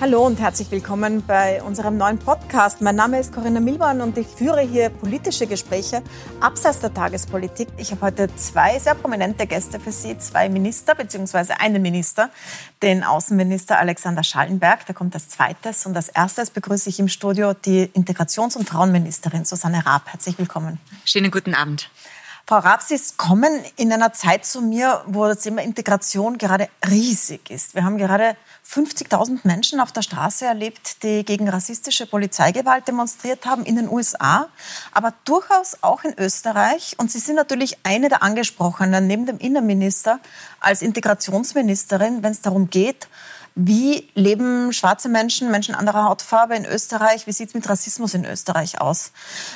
Hallo und herzlich willkommen bei unserem neuen Podcast. Mein Name ist Corinna Milborn und ich führe hier politische Gespräche abseits der Tagespolitik. Ich habe heute zwei sehr prominente Gäste für Sie, zwei Minister bzw. einen Minister, den Außenminister Alexander Schallenberg, der kommt als zweites und als erstes begrüße ich im Studio die Integrations- und Frauenministerin Susanne Raab. Herzlich willkommen. Schönen guten Abend. Frau Raab, Sie kommen in einer Zeit zu mir, wo das Thema Integration gerade riesig ist. Wir haben gerade 50.000 Menschen auf der Straße erlebt, die gegen rassistische Polizeigewalt demonstriert haben in den USA, aber durchaus auch in Österreich. Und Sie sind natürlich eine der Angesprochenen neben dem Innenminister als Integrationsministerin, wenn es darum geht, wie leben schwarze Menschen, Menschen anderer Hautfarbe in Österreich? Wie sieht es mit Rassismus in Österreich aus?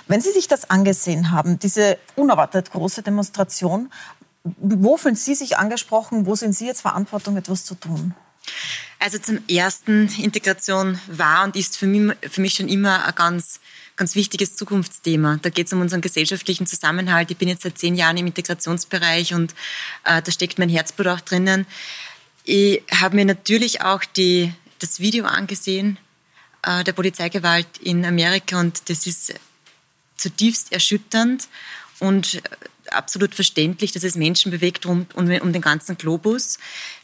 Wenn Sie sich das angesehen haben, diese unerwartet große Demonstration, wo fühlen Sie sich angesprochen? Wo sind Sie jetzt Verantwortung, etwas zu tun? Also zum ersten, Integration war und ist für mich, für mich schon immer ein ganz ganz wichtiges Zukunftsthema. Da geht es um unseren gesellschaftlichen Zusammenhalt. Ich bin jetzt seit zehn Jahren im Integrationsbereich und äh, da steckt mein Herzblut auch drinnen. Ich habe mir natürlich auch die, das Video angesehen äh, der Polizeigewalt in Amerika und das ist zutiefst erschütternd und absolut verständlich, dass es Menschen bewegt um, um, um den ganzen Globus.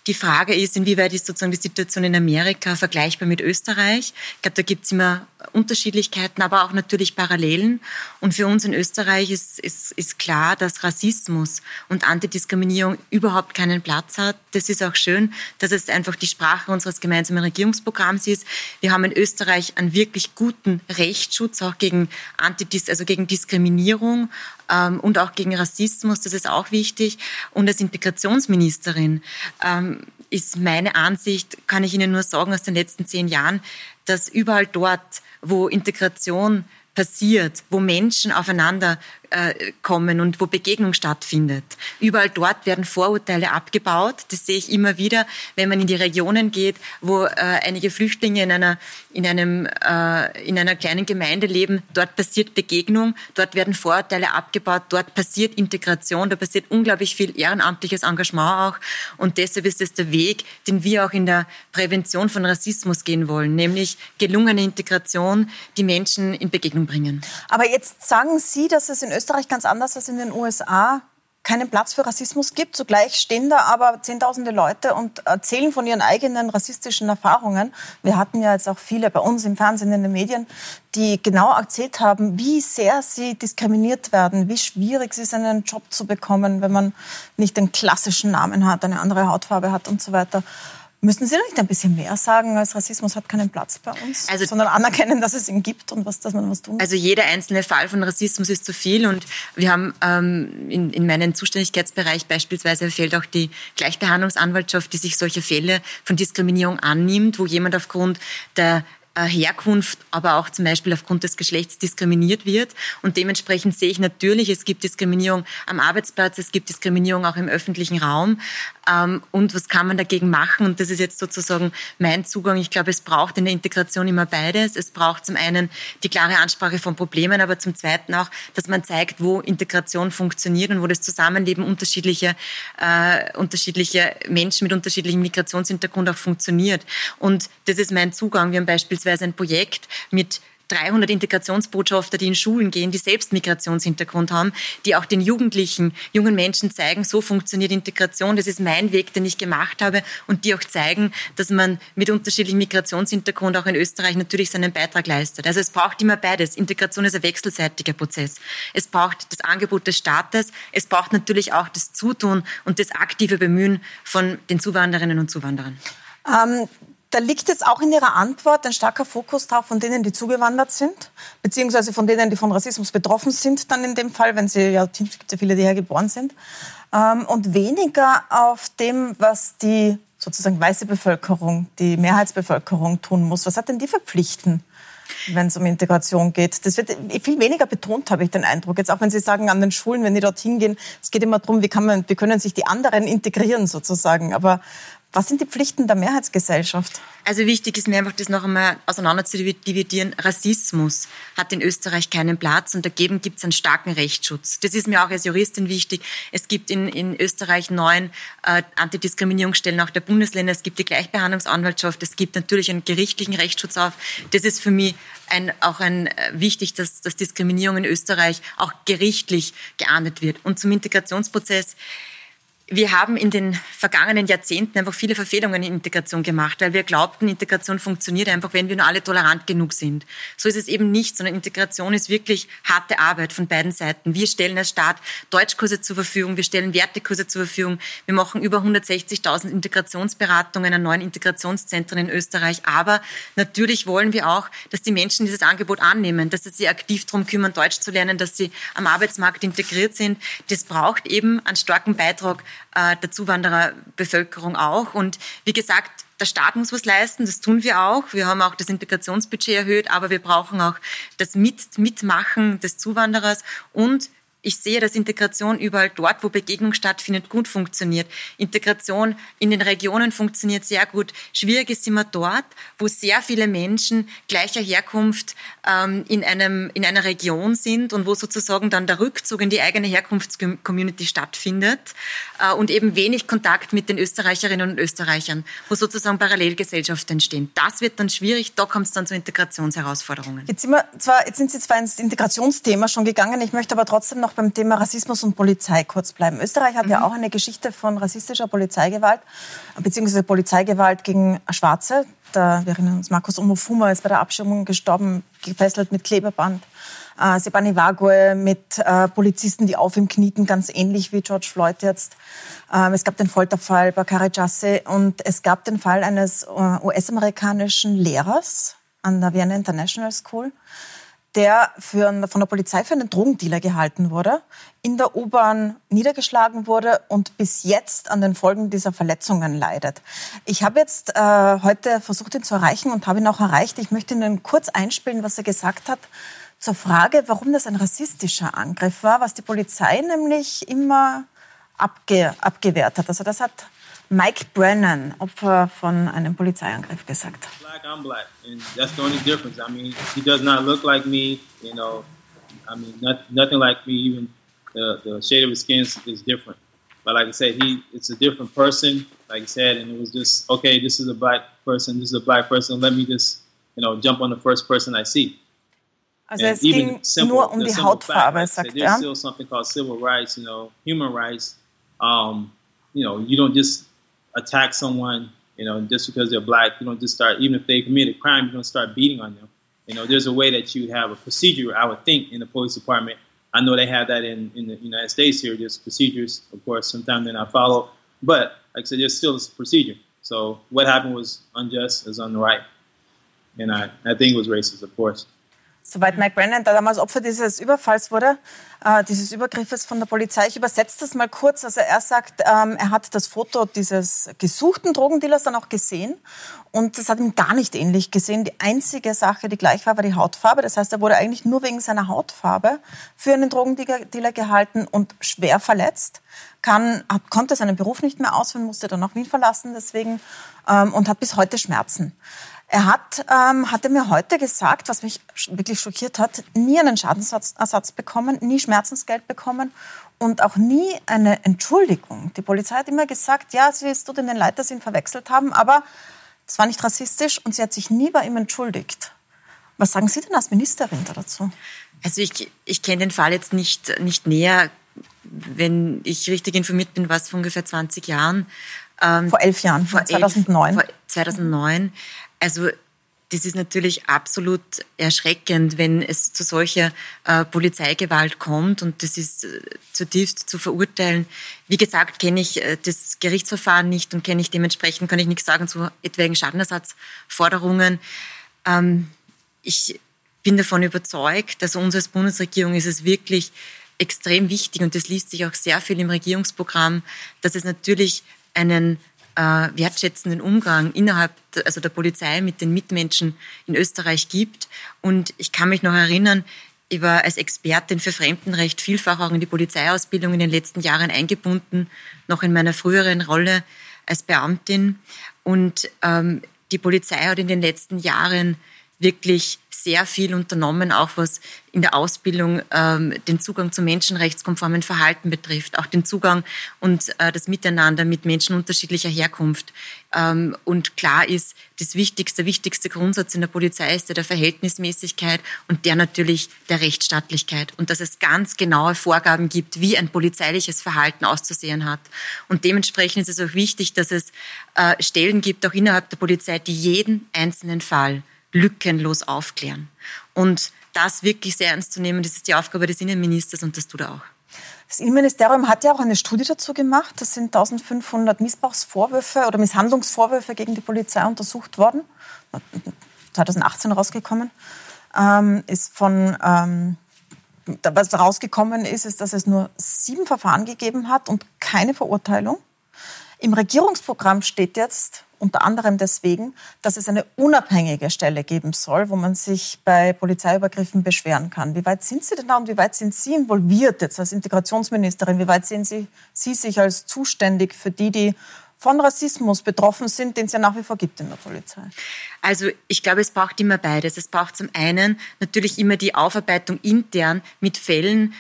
Die Frage ist, inwieweit ist sozusagen die Situation in Amerika vergleichbar mit Österreich? Ich glaube, da gibt es immer Unterschiedlichkeiten, aber auch natürlich Parallelen. Und für uns in Österreich ist, ist, ist klar, dass Rassismus und Antidiskriminierung überhaupt keinen Platz hat. Das ist auch schön, dass es einfach die Sprache unseres gemeinsamen Regierungsprogramms ist. Wir haben in Österreich einen wirklich guten Rechtsschutz auch gegen Antidis, also gegen Diskriminierung ähm, und auch gegen Rassismus. Das ist auch wichtig. Und als Integrationsministerin ähm, ist meine Ansicht, kann ich Ihnen nur sagen aus den letzten zehn Jahren, dass überall dort, wo Integration passiert, wo Menschen aufeinander äh, kommen und wo Begegnung stattfindet. Überall dort werden Vorurteile abgebaut. Das sehe ich immer wieder, wenn man in die Regionen geht, wo äh, einige Flüchtlinge in einer, in, einem, äh, in einer kleinen Gemeinde leben. Dort passiert Begegnung, dort werden Vorurteile abgebaut, dort passiert Integration, da passiert unglaublich viel ehrenamtliches Engagement auch. Und deshalb ist es der Weg, den wir auch in der Prävention von Rassismus gehen wollen, nämlich gelungene Integration, die Menschen in Begegnung bringen. Aber jetzt sagen Sie, dass es in Österreich ganz anders als in den USA keinen Platz für Rassismus gibt. Zugleich stehen da aber zehntausende Leute und erzählen von ihren eigenen rassistischen Erfahrungen. Wir hatten ja jetzt auch viele bei uns im Fernsehen, in den Medien, die genau erzählt haben, wie sehr sie diskriminiert werden, wie schwierig es ist, einen Job zu bekommen, wenn man nicht den klassischen Namen hat, eine andere Hautfarbe hat und so weiter. Müssen Sie nicht ein bisschen mehr sagen, als Rassismus hat keinen Platz bei uns, also, sondern anerkennen, dass es ihn gibt und was, dass man was tun muss? Also jeder einzelne Fall von Rassismus ist zu viel und wir haben ähm, in, in meinem Zuständigkeitsbereich beispielsweise fällt auch die Gleichbehandlungsanwaltschaft, die sich solche Fälle von Diskriminierung annimmt, wo jemand aufgrund der Herkunft, aber auch zum Beispiel aufgrund des Geschlechts diskriminiert wird. Und dementsprechend sehe ich natürlich, es gibt Diskriminierung am Arbeitsplatz, es gibt Diskriminierung auch im öffentlichen Raum. Ähm, und was kann man dagegen machen? Und das ist jetzt sozusagen mein Zugang. Ich glaube, es braucht in der Integration immer beides. Es braucht zum einen die klare Ansprache von Problemen, aber zum zweiten auch, dass man zeigt, wo Integration funktioniert und wo das Zusammenleben unterschiedlicher, äh, unterschiedlicher Menschen mit unterschiedlichem Migrationshintergrund auch funktioniert. Und das ist mein Zugang. Wir haben beispielsweise beispielsweise ein Projekt mit 300 Integrationsbotschafter, die in Schulen gehen, die selbst Migrationshintergrund haben, die auch den Jugendlichen, jungen Menschen zeigen, so funktioniert Integration. Das ist mein Weg, den ich gemacht habe und die auch zeigen, dass man mit unterschiedlichem Migrationshintergrund auch in Österreich natürlich seinen Beitrag leistet. Also es braucht immer beides. Integration ist ein wechselseitiger Prozess. Es braucht das Angebot des Staates, es braucht natürlich auch das Zutun und das aktive Bemühen von den Zuwanderinnen und Zuwanderern. Ähm, da liegt jetzt auch in Ihrer Antwort ein starker Fokus drauf von denen, die zugewandert sind, beziehungsweise von denen, die von Rassismus betroffen sind, dann in dem Fall, wenn sie ja, es gibt ja viele, die hier geboren sind, ähm, und weniger auf dem, was die sozusagen weiße Bevölkerung, die Mehrheitsbevölkerung tun muss. Was hat denn die verpflichten? wenn es um Integration geht. Das wird viel weniger betont, habe ich den Eindruck. Jetzt auch wenn Sie sagen, an den Schulen, wenn die dorthin gehen, es geht immer darum, wie, kann man, wie können sich die anderen integrieren sozusagen. Aber Was sind die Pflichten der Mehrheitsgesellschaft? Also wichtig ist mir einfach, das noch einmal auseinander zu dividieren. Rassismus hat in Österreich keinen Platz und dagegen gibt es einen starken Rechtsschutz. Das ist mir auch als Juristin wichtig. Es gibt in, in Österreich neun äh, Antidiskriminierungsstellen auch der Bundesländer. Es gibt die Gleichbehandlungsanwaltschaft. Es gibt natürlich einen gerichtlichen Rechtsschutz auf. Das ist für mich ein, auch ein, äh, wichtig, dass, dass Diskriminierung in Österreich auch gerichtlich geahndet wird. Und zum Integrationsprozess wir haben in den vergangenen Jahrzehnten einfach viele Verfehlungen in Integration gemacht, weil wir glaubten, Integration funktioniert einfach, wenn wir nur alle tolerant genug sind. So ist es eben nicht, sondern Integration ist wirklich harte Arbeit von beiden Seiten. Wir stellen als Staat Deutschkurse zur Verfügung, wir stellen Wertekurse zur Verfügung, wir machen über 160.000 Integrationsberatungen an neuen Integrationszentren in Österreich. Aber natürlich wollen wir auch, dass die Menschen dieses Angebot annehmen, dass sie sich aktiv darum kümmern, Deutsch zu lernen, dass sie am Arbeitsmarkt integriert sind. Das braucht eben einen starken Beitrag äh, der Zuwandererbevölkerung auch. Und wie gesagt, der Staat muss was leisten, das tun wir auch. Wir haben auch das Integrationsbudget erhöht, aber wir brauchen auch das Mit Mitmachen des Zuwanderers und ich sehe, dass Integration überall dort, wo Begegnung stattfindet, gut funktioniert. Integration in den Regionen funktioniert sehr gut. Schwierig ist immer dort, wo sehr viele Menschen gleicher Herkunft ähm, in, einem, in einer Region sind und wo sozusagen dann der Rückzug in die eigene Herkunftscommunity stattfindet äh, und eben wenig Kontakt mit den Österreicherinnen und Österreichern, wo sozusagen Parallelgesellschaften entstehen. Das wird dann schwierig, da kommt es dann zu Integrationsherausforderungen. Jetzt sind, wir zwar, jetzt sind Sie zwar ins Integrationsthema schon gegangen, ich möchte aber trotzdem noch noch beim Thema Rassismus und Polizei kurz bleiben. Österreich hat mhm. ja auch eine Geschichte von rassistischer Polizeigewalt, beziehungsweise Polizeigewalt gegen Schwarze. Da, wir erinnern uns, Markus Omofuma ist bei der Abschirmung gestorben, gefesselt mit Klebeband. Äh, Sebani Wague mit äh, Polizisten, die auf ihm knieten, ganz ähnlich wie George Floyd jetzt. Ähm, es gab den Folterfall Bakari Jasse und es gab den Fall eines äh, US-amerikanischen Lehrers an der Vienna International School, der für, von der Polizei für einen Drogendealer gehalten wurde, in der U-Bahn niedergeschlagen wurde und bis jetzt an den Folgen dieser Verletzungen leidet. Ich habe jetzt äh, heute versucht, ihn zu erreichen und habe ihn auch erreicht. Ich möchte Ihnen kurz einspielen, was er gesagt hat zur Frage, warum das ein rassistischer Angriff war, was die Polizei nämlich immer abge, abgewehrt hat. Also das hat Mike Brennan, Opfer von einem Polizeiangriff, gesagt. Black, I'm black, and that's the only difference. I mean, he does not look like me. You know, I mean, not, nothing like me. Even the, the shade of his skin is, is different. But like I said, he it's a different person. Like I said, and it was just okay. This is a black person. This is a black person. Let me just you know jump on the first person I see. Also and es ging simple, nur um die Hautfarbe, fact, sagt er. There's still something called civil rights, you know, human rights. Um, you know, you don't just attack someone, you know, just because they're black, you don't just start, even if they commit a crime, you don't start beating on them. You know, there's a way that you have a procedure, I would think, in the police department. I know they have that in, in the United States here. There's procedures, of course, sometimes they're not followed. But, like I said, there's still a procedure. So what happened was unjust, is unright. And I, I think it was racist, of course. Soweit Mike Brennan, der damals Opfer dieses Überfalls wurde, äh, dieses Übergriffes von der Polizei. Ich übersetze das mal kurz. Also er sagt, ähm, er hat das Foto dieses gesuchten Drogendealers dann auch gesehen und das hat ihm gar nicht ähnlich gesehen. Die einzige Sache, die gleich war, war die Hautfarbe. Das heißt, er wurde eigentlich nur wegen seiner Hautfarbe für einen Drogendealer gehalten und schwer verletzt. Kann, hat, konnte seinen Beruf nicht mehr ausführen, musste dann auch Wien verlassen deswegen ähm, und hat bis heute Schmerzen. Er hat, ähm, hat er mir heute gesagt, was mich wirklich schockiert hat, nie einen Schadensersatz bekommen, nie Schmerzensgeld bekommen und auch nie eine Entschuldigung. Die Polizei hat immer gesagt, ja, sie tut in den Leid, dass sie ihn verwechselt haben, aber es war nicht rassistisch und sie hat sich nie bei ihm entschuldigt. Was sagen Sie denn als Ministerin dazu? Also ich, ich kenne den Fall jetzt nicht, nicht näher. Wenn ich richtig informiert bin, war es vor ungefähr 20 Jahren. Ähm, vor elf Jahren, vor 2009. Elf, vor 2009. Also das ist natürlich absolut erschreckend, wenn es zu solcher äh, Polizeigewalt kommt und das ist äh, zutiefst zu verurteilen. Wie gesagt, kenne ich äh, das Gerichtsverfahren nicht und kenne ich dementsprechend, kann ich nichts sagen zu etwaigen Schadenersatzforderungen. Ähm, ich bin davon überzeugt, dass uns als Bundesregierung ist es wirklich extrem wichtig und das liest sich auch sehr viel im Regierungsprogramm, dass es natürlich einen äh, wertschätzenden Umgang innerhalb der, also der Polizei mit den Mitmenschen in Österreich gibt. Und ich kann mich noch erinnern, ich war als Expertin für Fremdenrecht vielfach auch in die Polizeiausbildung in den letzten Jahren eingebunden, noch in meiner früheren Rolle als Beamtin. Und ähm, die Polizei hat in den letzten Jahren wirklich sehr viel unternommen, auch was in der Ausbildung ähm, den Zugang zum menschenrechtskonformen Verhalten betrifft, auch den Zugang und äh, das Miteinander mit Menschen unterschiedlicher Herkunft. Ähm, und klar ist, das wichtigste, wichtigste Grundsatz in der Polizei ist der der Verhältnismäßigkeit und der natürlich der Rechtsstaatlichkeit und dass es ganz genaue Vorgaben gibt, wie ein polizeiliches Verhalten auszusehen hat. Und dementsprechend ist es auch wichtig, dass es äh, Stellen gibt, auch innerhalb der Polizei, die jeden einzelnen Fall lückenlos aufklären. Und das wirklich sehr ernst zu nehmen, das ist die Aufgabe des Innenministers und das tut er auch. Das Innenministerium hat ja auch eine Studie dazu gemacht. Das sind 1500 Missbrauchsvorwürfe oder Misshandlungsvorwürfe gegen die Polizei untersucht worden. 2018 rausgekommen. Ähm, ist von, ähm, was rausgekommen ist, ist, dass es nur sieben Verfahren gegeben hat und keine Verurteilung. Im Regierungsprogramm steht jetzt, unter anderem deswegen, dass es eine unabhängige Stelle geben soll, wo man sich bei Polizeiübergriffen beschweren kann. Wie weit sind Sie denn da und wie weit sind Sie involviert jetzt als Integrationsministerin? Wie weit sehen Sie, Sie sich als zuständig für die, die von Rassismus betroffen sind, den es ja nach wie vor gibt in der Polizei? Also ich glaube, es braucht immer beides. Es braucht zum einen natürlich immer die Aufarbeitung intern mit Fällen,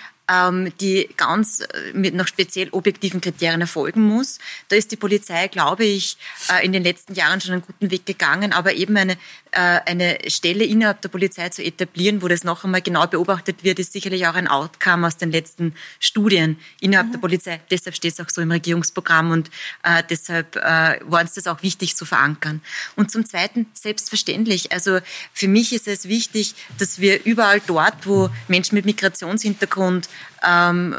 die ganz äh, mit noch speziell objektiven Kriterien erfolgen muss. Da ist die Polizei, glaube ich, äh, in den letzten Jahren schon einen guten Weg gegangen, aber eben eine, äh, eine Stelle innerhalb der Polizei zu etablieren, wo das noch einmal genau beobachtet wird, ist sicherlich auch ein Outcome aus den letzten Studien innerhalb mhm. der Polizei. Deshalb steht es auch so im Regierungsprogramm und äh, deshalb äh, war uns das auch wichtig zu verankern. Und zum Zweiten, selbstverständlich, also für mich ist es wichtig, dass wir überall dort, wo Menschen mit Migrationshintergrund ähm,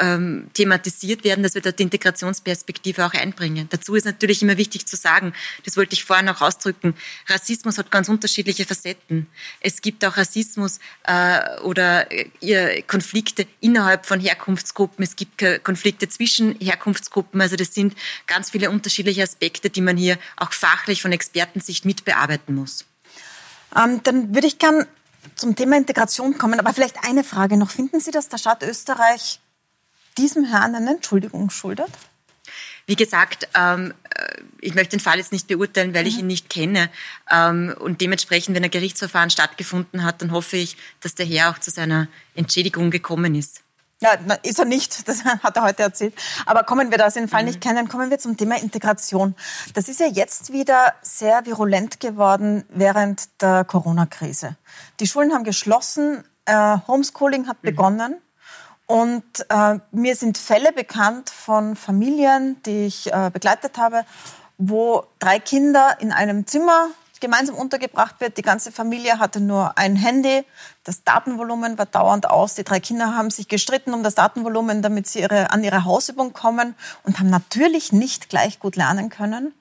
ähm, thematisiert werden, dass wir dort die Integrationsperspektive auch einbringen. Dazu ist natürlich immer wichtig zu sagen, das wollte ich vorhin auch ausdrücken, Rassismus hat ganz unterschiedliche Facetten. Es gibt auch Rassismus äh, oder äh, Konflikte innerhalb von Herkunftsgruppen, es gibt Konflikte zwischen Herkunftsgruppen, also das sind ganz viele unterschiedliche Aspekte, die man hier auch fachlich von Expertensicht mitbearbeiten muss. Ähm, dann würde ich gern zum Thema Integration kommen. Aber vielleicht eine Frage noch. Finden Sie, dass der Staat Österreich diesem Herrn eine Entschuldigung schuldet? Wie gesagt, ähm, äh, ich möchte den Fall jetzt nicht beurteilen, weil mhm. ich ihn nicht kenne. Ähm, und dementsprechend, wenn ein Gerichtsverfahren stattgefunden hat, dann hoffe ich, dass der Herr auch zu seiner Entschädigung gekommen ist. Ja, ist er nicht, das hat er heute erzählt. Aber kommen wir, da den Fall mhm. nicht kennen, kommen wir zum Thema Integration. Das ist ja jetzt wieder sehr virulent geworden während der Corona-Krise. Die Schulen haben geschlossen, äh, Homeschooling hat mhm. begonnen. Und äh, mir sind Fälle bekannt von Familien, die ich äh, begleitet habe, wo drei Kinder in einem Zimmer gemeinsam untergebracht wird. Die ganze Familie hatte nur ein Handy. Das Datenvolumen war dauernd aus. Die drei Kinder haben sich gestritten um das Datenvolumen, damit sie ihre, an ihre Hausübung kommen und haben natürlich nicht gleich gut lernen können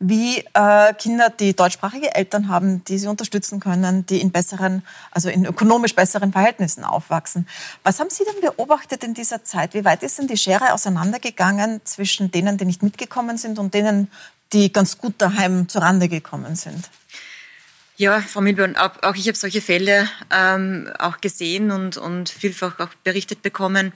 wie äh, Kinder, die deutschsprachige Eltern haben, die sie unterstützen können, die in besseren, also in ökonomisch besseren Verhältnissen aufwachsen. Was haben Sie denn beobachtet in dieser Zeit? Wie weit ist denn die Schere auseinandergegangen zwischen denen, die nicht mitgekommen sind und denen, die ganz gut daheim zurande gekommen sind? Ja, Frau Milborn, auch, ich habe solche Fälle ähm, auch gesehen und, und vielfach auch berichtet bekommen.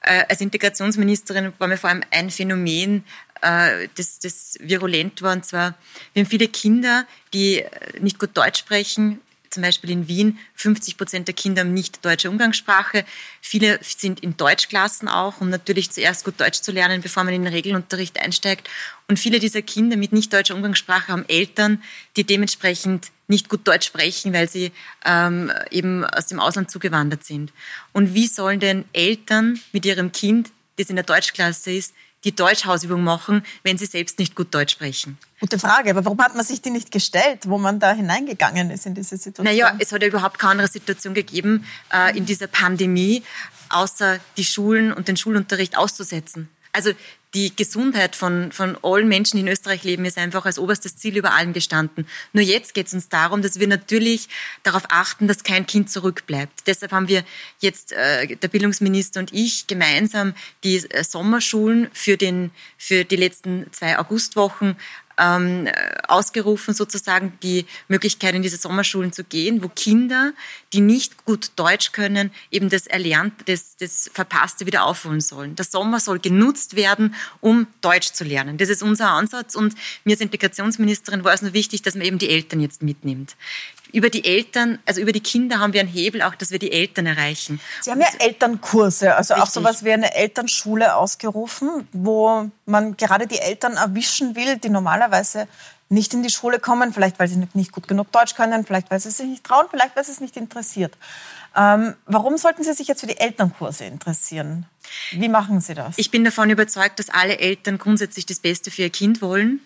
Äh, als Integrationsministerin war mir vor allem ein Phänomen, äh, das, das virulent war. Und zwar, wir haben viele Kinder, die nicht gut Deutsch sprechen, zum Beispiel in Wien 50 Prozent der Kinder haben nicht deutsche Umgangssprache. Viele sind in Deutschklassen auch, um natürlich zuerst gut Deutsch zu lernen, bevor man in den Regelunterricht einsteigt. Und viele dieser Kinder mit nicht deutscher Umgangssprache haben Eltern, die dementsprechend nicht gut Deutsch sprechen, weil sie ähm, eben aus dem Ausland zugewandert sind. Und wie sollen denn Eltern mit ihrem Kind, das in der Deutschklasse ist, die Deutschhausübung machen, wenn sie selbst nicht gut Deutsch sprechen? Gute Frage, aber warum hat man sich die nicht gestellt, wo man da hineingegangen ist in diese Situation? Naja, es hat ja überhaupt keine andere Situation gegeben äh, in dieser Pandemie, außer die Schulen und den Schulunterricht auszusetzen. Also die Gesundheit von, von allen Menschen, die in Österreich leben, ist einfach als oberstes Ziel über allem gestanden. Nur jetzt geht es uns darum, dass wir natürlich darauf achten, dass kein Kind zurückbleibt. Deshalb haben wir jetzt, äh, der Bildungsminister und ich, gemeinsam die äh, Sommerschulen für, den, für die letzten zwei Augustwochen ähm, ausgerufen, sozusagen die Möglichkeit in diese Sommerschulen zu gehen, wo Kinder, die nicht gut Deutsch können, eben das Erlernte, das, das Verpasste wieder aufholen sollen. Der Sommer soll genutzt werden, um Deutsch zu lernen. Das ist unser Ansatz und mir als Integrationsministerin war es nur wichtig, dass man eben die Eltern jetzt mitnimmt über die Eltern, also über die Kinder haben wir einen Hebel, auch dass wir die Eltern erreichen. Sie haben ja Elternkurse, also Richtig. auch sowas wie eine Elternschule ausgerufen, wo man gerade die Eltern erwischen will, die normalerweise nicht in die Schule kommen, vielleicht weil sie nicht gut genug Deutsch können, vielleicht weil sie sich nicht trauen, vielleicht weil sie es nicht interessiert. Ähm, warum sollten Sie sich jetzt für die Elternkurse interessieren? Wie machen Sie das? Ich bin davon überzeugt, dass alle Eltern grundsätzlich das Beste für ihr Kind wollen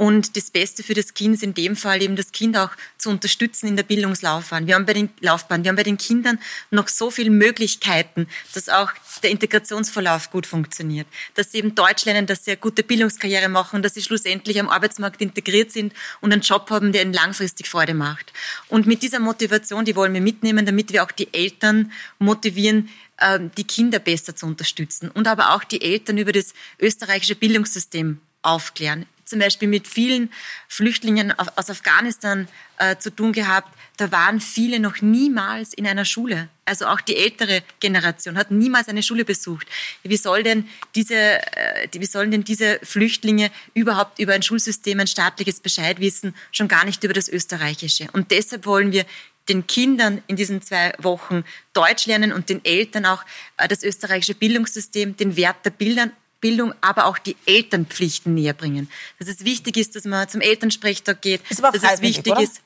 und das Beste für das Kind ist in dem Fall eben das Kind auch zu unterstützen in der Bildungslaufbahn. Wir haben bei den Laufbahn, wir haben bei den Kindern noch so viele Möglichkeiten, dass auch der Integrationsverlauf gut funktioniert, dass sie eben Deutsch lernen, dass sie eine gute Bildungskarriere machen, dass sie schlussendlich am Arbeitsmarkt integriert sind und einen Job haben, der ihnen langfristig Freude macht. Und mit dieser Motivation, die wollen wir mitnehmen, damit wir auch die Eltern motivieren, ähm, die Kinder besser zu unterstützen und aber auch die Eltern über das österreichische Bildungssystem aufklären zum Beispiel mit vielen Flüchtlingen aus Afghanistan äh, zu tun gehabt. Da waren viele noch niemals in einer Schule. Also auch die ältere Generation hat niemals eine Schule besucht. Wie soll denn diese, äh, wie sollen denn diese Flüchtlinge überhaupt über ein Schulsystem, ein staatliches Bescheid wissen, schon gar nicht über das österreichische? Und deshalb wollen wir den Kindern in diesen zwei Wochen Deutsch lernen und den Eltern auch äh, das österreichische Bildungssystem, den Wert der Bildern Bildung, aber auch die Elternpflichten näher bringen. Dass es wichtig ist, dass man zum Elternsprechtag geht. Ist aber dass es wichtig oder? ist.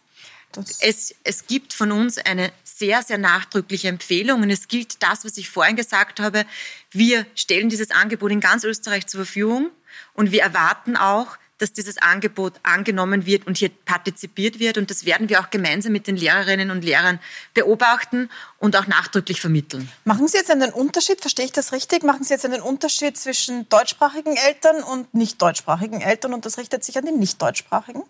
Es, es gibt von uns eine sehr, sehr nachdrückliche Empfehlung und es gilt das, was ich vorhin gesagt habe. Wir stellen dieses Angebot in ganz Österreich zur Verfügung und wir erwarten auch, dass dieses Angebot angenommen wird und hier partizipiert wird. Und das werden wir auch gemeinsam mit den Lehrerinnen und Lehrern beobachten und auch nachdrücklich vermitteln. Machen Sie jetzt einen Unterschied, verstehe ich das richtig? Machen Sie jetzt einen Unterschied zwischen deutschsprachigen Eltern und nicht deutschsprachigen Eltern und das richtet sich an die nicht deutschsprachigen?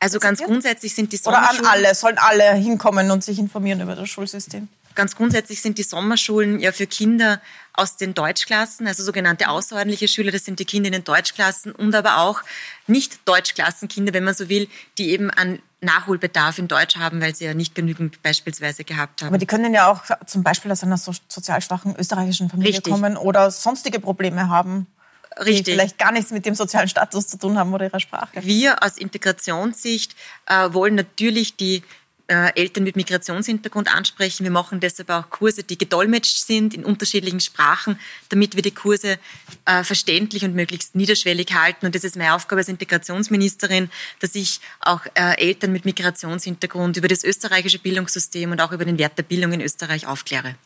Also ganz grundsätzlich sind die Sommerschulen... Oder an alle, sollen alle hinkommen und sich informieren über das Schulsystem? Ganz grundsätzlich sind die Sommerschulen ja für Kinder aus den Deutschklassen, also sogenannte außerordentliche Schüler, das sind die Kinder in den Deutschklassen und aber auch nicht Deutschklassenkinder, wenn man so will, die eben an Nachholbedarf in Deutsch haben, weil sie ja nicht genügend beispielsweise gehabt haben. Aber die können ja auch zum Beispiel aus einer so sozial schwachen österreichischen Familie Richtig. kommen oder sonstige Probleme haben. Richtig. Die vielleicht gar nichts mit dem sozialen Status zu tun haben oder ihrer Sprache. Wir aus Integrationssicht äh, wollen natürlich die äh, Eltern mit Migrationshintergrund ansprechen. Wir machen deshalb auch Kurse, die gedolmetscht sind in unterschiedlichen Sprachen, damit wir die Kurse äh, verständlich und möglichst niederschwellig halten. Und das ist meine Aufgabe als Integrationsministerin, dass ich auch äh, Eltern mit Migrationshintergrund über das österreichische Bildungssystem und auch über den Wert der Bildung in Österreich aufkläre.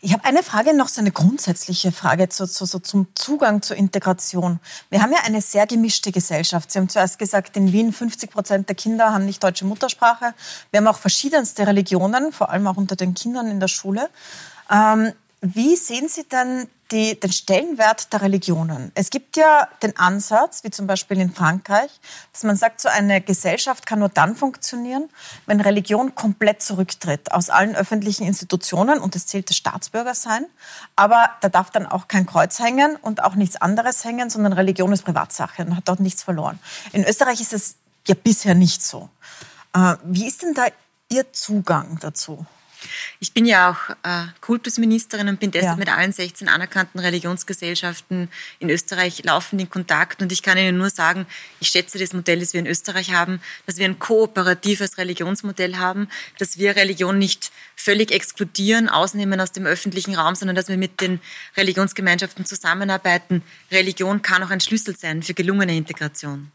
Ich habe eine Frage noch, so eine grundsätzliche Frage zu, zu, so zum Zugang zur Integration. Wir haben ja eine sehr gemischte Gesellschaft. Sie haben zuerst gesagt, in Wien 50 Prozent der Kinder haben nicht deutsche Muttersprache. Wir haben auch verschiedenste Religionen, vor allem auch unter den Kindern in der Schule. Ähm, wie sehen Sie denn die, den Stellenwert der Religionen? Es gibt ja den Ansatz, wie zum Beispiel in Frankreich, dass man sagt, so eine Gesellschaft kann nur dann funktionieren, wenn Religion komplett zurücktritt aus allen öffentlichen Institutionen und es zählt das Staatsbürgersein. Aber da darf dann auch kein Kreuz hängen und auch nichts anderes hängen, sondern Religion ist Privatsache und hat dort nichts verloren. In Österreich ist es ja bisher nicht so. Äh, wie ist denn da Ihr Zugang dazu? Ich bin ja auch äh, Kultusministerin und bin deshalb ja. mit allen 16 anerkannten Religionsgesellschaften in Österreich laufend in Kontakt. Und ich kann Ihnen nur sagen, ich schätze das Modell, das wir in Österreich haben, dass wir ein kooperatives Religionsmodell haben, dass wir Religion nicht völlig exkludieren, ausnehmen aus dem öffentlichen Raum, sondern dass wir mit den Religionsgemeinschaften zusammenarbeiten. Religion kann auch ein Schlüssel sein für gelungene Integration.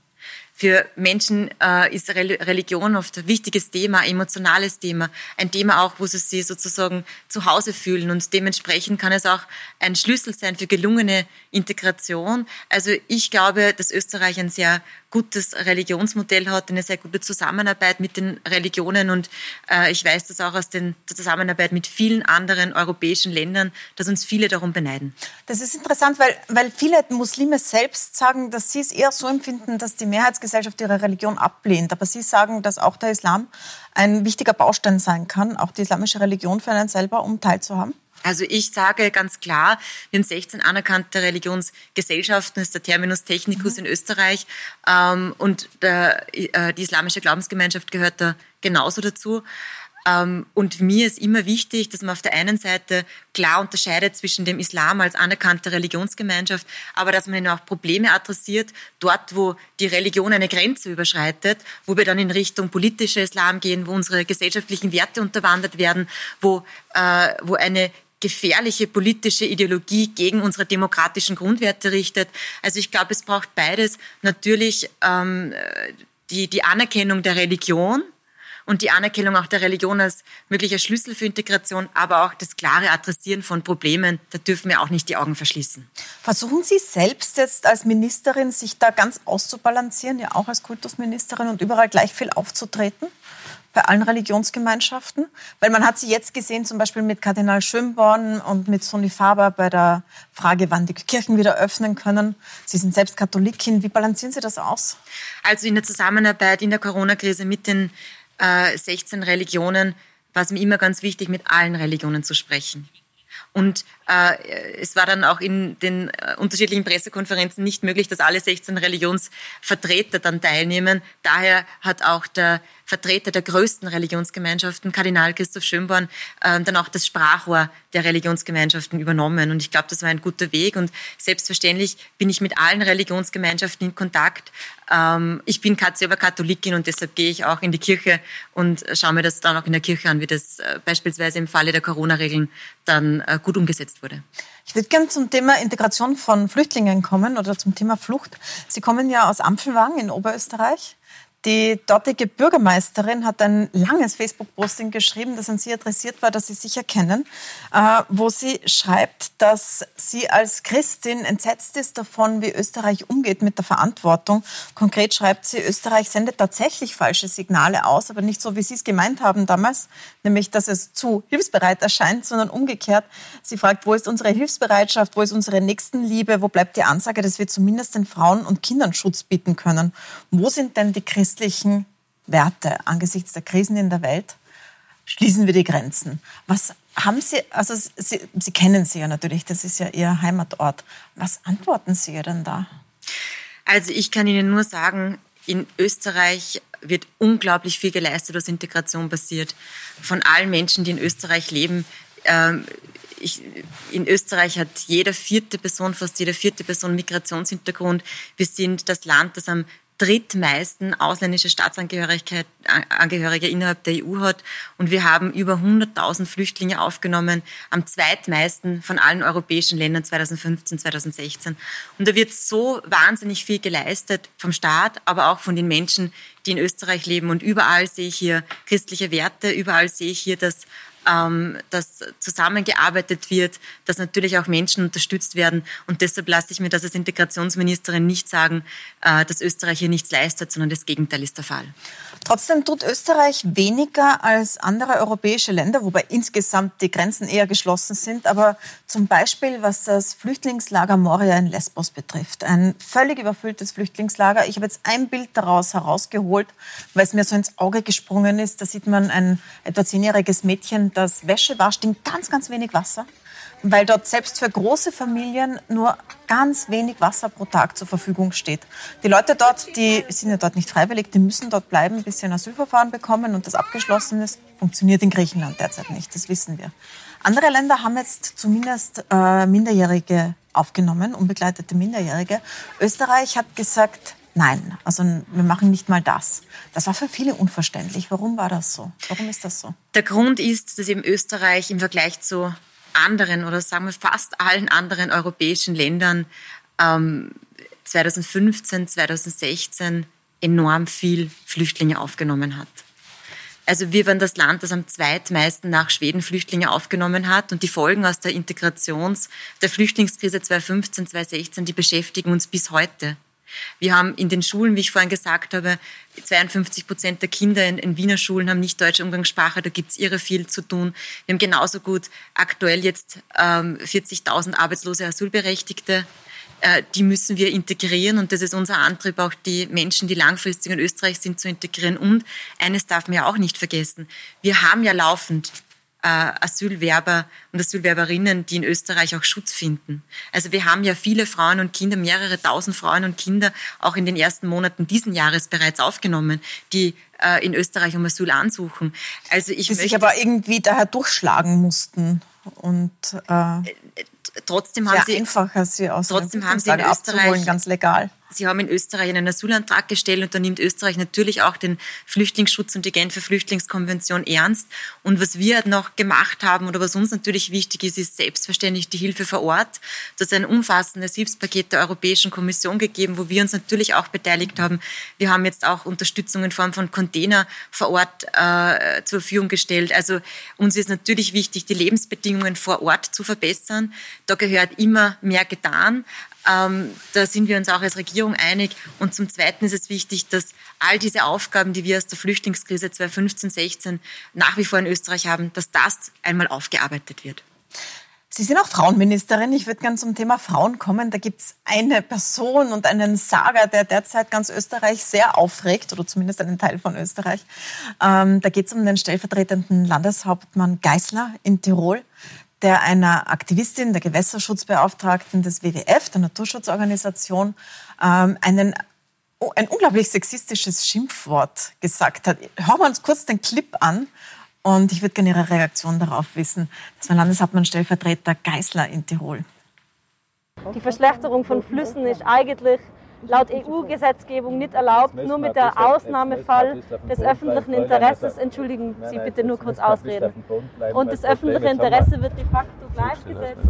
Für Menschen äh, ist Religion oft ein wichtiges Thema, emotionales Thema, ein Thema auch, wo sie sich sozusagen zu Hause fühlen und dementsprechend kann es auch ein Schlüssel sein für gelungene Integration. Also ich glaube, dass Österreich ein sehr gutes Religionsmodell hat, eine sehr gute Zusammenarbeit mit den Religionen und äh, ich weiß das auch aus den, der Zusammenarbeit mit vielen anderen europäischen Ländern, dass uns viele darum beneiden. Das ist interessant, weil, weil viele Muslime selbst sagen, dass sie es eher so empfinden, dass die Mehrheitsgesellschaft Mehrheitsgesellschaft ihre Religion ablehnt. Aber Sie sagen, dass auch der Islam ein wichtiger Baustein sein kann, auch die islamische Religion für einen selber, um teilzuhaben? Also ich sage ganz klar, wir haben 16 anerkannte Religionsgesellschaften, das ist der Terminus technicus mhm. in Österreich. Ähm, und der, äh, die islamische Glaubensgemeinschaft gehört da genauso dazu. Ähm, und mir ist immer wichtig, dass man auf der einen Seite klar unterscheidet zwischen dem Islam als anerkannte Religionsgemeinschaft, aber dass man auch Probleme adressiert, dort, wo die Religion eine Grenze überschreitet, wo wir dann in Richtung politischer Islam gehen, wo unsere gesellschaftlichen Werte unterwandert werden, wo, äh, wo eine gefährliche politische Ideologie gegen unsere demokratischen Grundwerte richtet. Also ich glaube, es braucht beides. Natürlich ähm, die, die Anerkennung der Religion, und die Anerkennung auch der Religion als möglicher Schlüssel für Integration, aber auch das klare Adressieren von Problemen, da dürfen wir auch nicht die Augen verschließen. Versuchen Sie selbst jetzt als Ministerin, sich da ganz auszubalancieren, ja auch als Kultusministerin und überall gleich viel aufzutreten? bei allen Religionsgemeinschaften? Weil man hat sie jetzt gesehen, zum Beispiel mit Kardinal Schönborn und mit Sonny Faber bei der Frage, wann die Kirchen wieder öffnen können. Sie sind selbst Katholikin. Wie balancieren Sie das aus? Also in der Zusammenarbeit in der Corona-Krise mit den äh, 16 Religionen war es mir immer ganz wichtig, mit allen Religionen zu sprechen. Und es war dann auch in den äh, unterschiedlichen Pressekonferenzen nicht möglich, dass alle 16 Religionsvertreter dann teilnehmen. Daher hat auch der Vertreter der größten Religionsgemeinschaften, Kardinal Christoph Schönborn, äh, dann auch das Sprachrohr der Religionsgemeinschaften übernommen. Und ich glaube, das war ein guter Weg. Und selbstverständlich bin ich mit allen Religionsgemeinschaften in Kontakt. Ähm, ich bin selber Katholikin und deshalb gehe ich auch in die Kirche und schaue mir das dann auch in der Kirche an, wie das äh, beispielsweise im Falle der Corona-Regeln dann äh, gut umgesetzt wurde. Ich würde gerne zum Thema Integration von Flüchtlingen kommen oder zum Thema Flucht. Sie kommen ja aus Ampfenwagen in Oberösterreich. Die dortige Bürgermeisterin hat ein langes Facebook-Posting geschrieben, das an Sie adressiert war, das Sie sicher kennen, äh, wo sie schreibt, dass sie als Christin entsetzt ist davon, wie Österreich umgeht mit der Verantwortung. Konkret schreibt sie, Österreich sendet tatsächlich falsche Signale aus, aber nicht so, wie Sie es gemeint haben damals, nämlich, dass es zu hilfsbereit erscheint, sondern umgekehrt. Sie fragt, wo ist unsere Hilfsbereitschaft, wo ist unsere Nächstenliebe, wo bleibt die Ansage, dass wir zumindest den Frauen und Kindern Schutz bieten können? Wo sind denn die Christen christlichen Werte angesichts der Krisen in der Welt? Schließen wir die Grenzen. Was haben Sie, also Sie, Sie kennen sie ja natürlich, das ist ja Ihr Heimatort. Was antworten Sie ihr denn da? Also ich kann Ihnen nur sagen, in Österreich wird unglaublich viel geleistet, was Integration passiert. Von allen Menschen, die in Österreich leben. Ähm, ich, in Österreich hat jede vierte Person, fast jede vierte Person Migrationshintergrund. Wir sind das Land, das am drittmeisten ausländische Staatsangehörigkeit, Angehörige innerhalb der EU hat. Und wir haben über 100.000 Flüchtlinge aufgenommen, am zweitmeisten von allen europäischen Ländern 2015, 2016. Und da wird so wahnsinnig viel geleistet vom Staat, aber auch von den Menschen, die in Österreich leben. Und überall sehe ich hier christliche Werte, überall sehe ich hier, dass ähm, dass zusammengearbeitet wird, dass natürlich auch Menschen unterstützt werden. Und deshalb lasse ich mir das als Integrationsministerin nicht sagen, äh, dass Österreich hier nichts leistet, sondern das Gegenteil ist der Fall. Trotzdem tut Österreich weniger als andere europäische Länder, wobei insgesamt die Grenzen eher geschlossen sind. Aber zum Beispiel, was das Flüchtlingslager Moria in Lesbos betrifft. Ein völlig überfülltes Flüchtlingslager. Ich habe jetzt ein Bild daraus herausgeholt, weil es mir so ins Auge gesprungen ist. Da sieht man ein etwa zehnjähriges Mädchen, das Wäsche wascht in ganz, ganz wenig Wasser weil dort selbst für große Familien nur ganz wenig Wasser pro Tag zur Verfügung steht. Die Leute dort, die sind ja dort nicht freiwillig, die müssen dort bleiben, bis sie ein Asylverfahren bekommen und das abgeschlossen ist. Funktioniert in Griechenland derzeit nicht, das wissen wir. Andere Länder haben jetzt zumindest äh, Minderjährige aufgenommen, unbegleitete Minderjährige. Österreich hat gesagt, nein, also wir machen nicht mal das. Das war für viele unverständlich. Warum war das so? Warum ist das so? Der Grund ist, dass eben Österreich im Vergleich zu anderen oder sagen wir fast allen anderen europäischen Ländern ähm, 2015, 2016 enorm viel Flüchtlinge aufgenommen hat. Also wir waren das Land, das am zweitmeisten nach Schweden Flüchtlinge aufgenommen hat und die Folgen aus der Integrations-, der Flüchtlingskrise 2015, 2016, die beschäftigen uns bis heute. Wir haben in den Schulen, wie ich vorhin gesagt habe, 52 Prozent der Kinder in, in, Wiener Schulen haben nicht deutsche Umgangssprache, da gibt es irre viel zu tun. Wir haben genauso gut aktuell jetzt ähm, 40.000 arbeitslose Asylberechtigte äh, die müssen wir integrieren und das ist unser Antrieb, auch die Menschen, die langfristig in Österreich sind, zu integrieren. Und eines darf man ja auch nicht vergessen, wir haben ja laufend Asylwerber und Asylwerberinnen, die in Österreich auch Schutz finden. Also wir haben ja viele Frauen und Kinder, mehrere tausend Frauen und Kinder auch in den ersten Monaten diesen Jahres bereits aufgenommen, die äh, in Österreich um Asyl ansuchen. Also ich die möchte, sich aber irgendwie daher durchschlagen mussten und äh, trotzdem haben sie einfacher sie aus trotzdem haben sie in Österreich ganz legal Sie haben in Österreich einen Asylantrag gestellt und da nimmt Österreich natürlich auch den Flüchtlingsschutz und die Genfer Flüchtlingskonvention ernst. Und was wir noch gemacht haben oder was uns natürlich wichtig ist, ist selbstverständlich die Hilfe vor Ort. Das ist ein umfassendes Hilfspaket der Europäischen Kommission gegeben, wo wir uns natürlich auch beteiligt haben. Wir haben jetzt auch Unterstützung in Form von Container vor Ort äh, zur Verfügung gestellt. Also uns ist natürlich wichtig, die Lebensbedingungen vor Ort zu verbessern. Da gehört immer mehr getan. Ähm, da sind wir uns auch als Regierung einig. Und zum Zweiten ist es wichtig, dass all diese Aufgaben, die wir aus der Flüchtlingskrise 2015, 16 nach wie vor in Österreich haben, dass das einmal aufgearbeitet wird. Sie sind auch Frauenministerin. Ich würde gerne zum Thema Frauen kommen. Da gibt es eine Person und einen Saga, der derzeit ganz Österreich sehr aufregt, oder zumindest einen Teil von Österreich. Ähm, da geht es um den stellvertretenden Landeshauptmann Geisler in Tirol der einer Aktivistin, der Gewässerschutzbeauftragten des WWF, der Naturschutzorganisation, ähm, einen, ein unglaublich sexistisches Schimpfwort gesagt hat. Hören wir uns kurz den Clip an und ich würde gerne Ihre Reaktion darauf wissen. Das war Landeshauptmann Stellvertreter Geisler in Tirol. Die Verschlechterung von Flüssen ist eigentlich laut EU-Gesetzgebung nicht erlaubt, nur mit der Ausnahmefall des öffentlichen Interesses, entschuldigen Sie bitte nur kurz ausreden, und das öffentliche Interesse wird de facto gleichgesetzt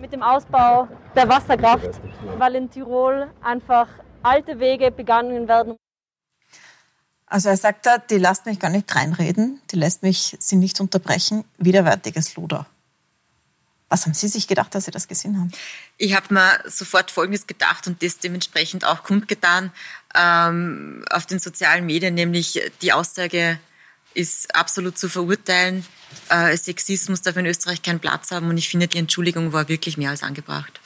mit dem Ausbau der Wasserkraft, weil in Tirol einfach alte Wege begangen werden. Also er sagt da, die lasst mich gar nicht reinreden, die lässt mich sie nicht unterbrechen, widerwärtiges Luder. Was haben Sie sich gedacht, als Sie das gesehen haben? Ich habe mir sofort Folgendes gedacht und das dementsprechend auch kundgetan ähm, auf den sozialen Medien, nämlich die Aussage ist absolut zu verurteilen. Äh, Sexismus darf in Österreich keinen Platz haben und ich finde, die Entschuldigung war wirklich mehr als angebracht.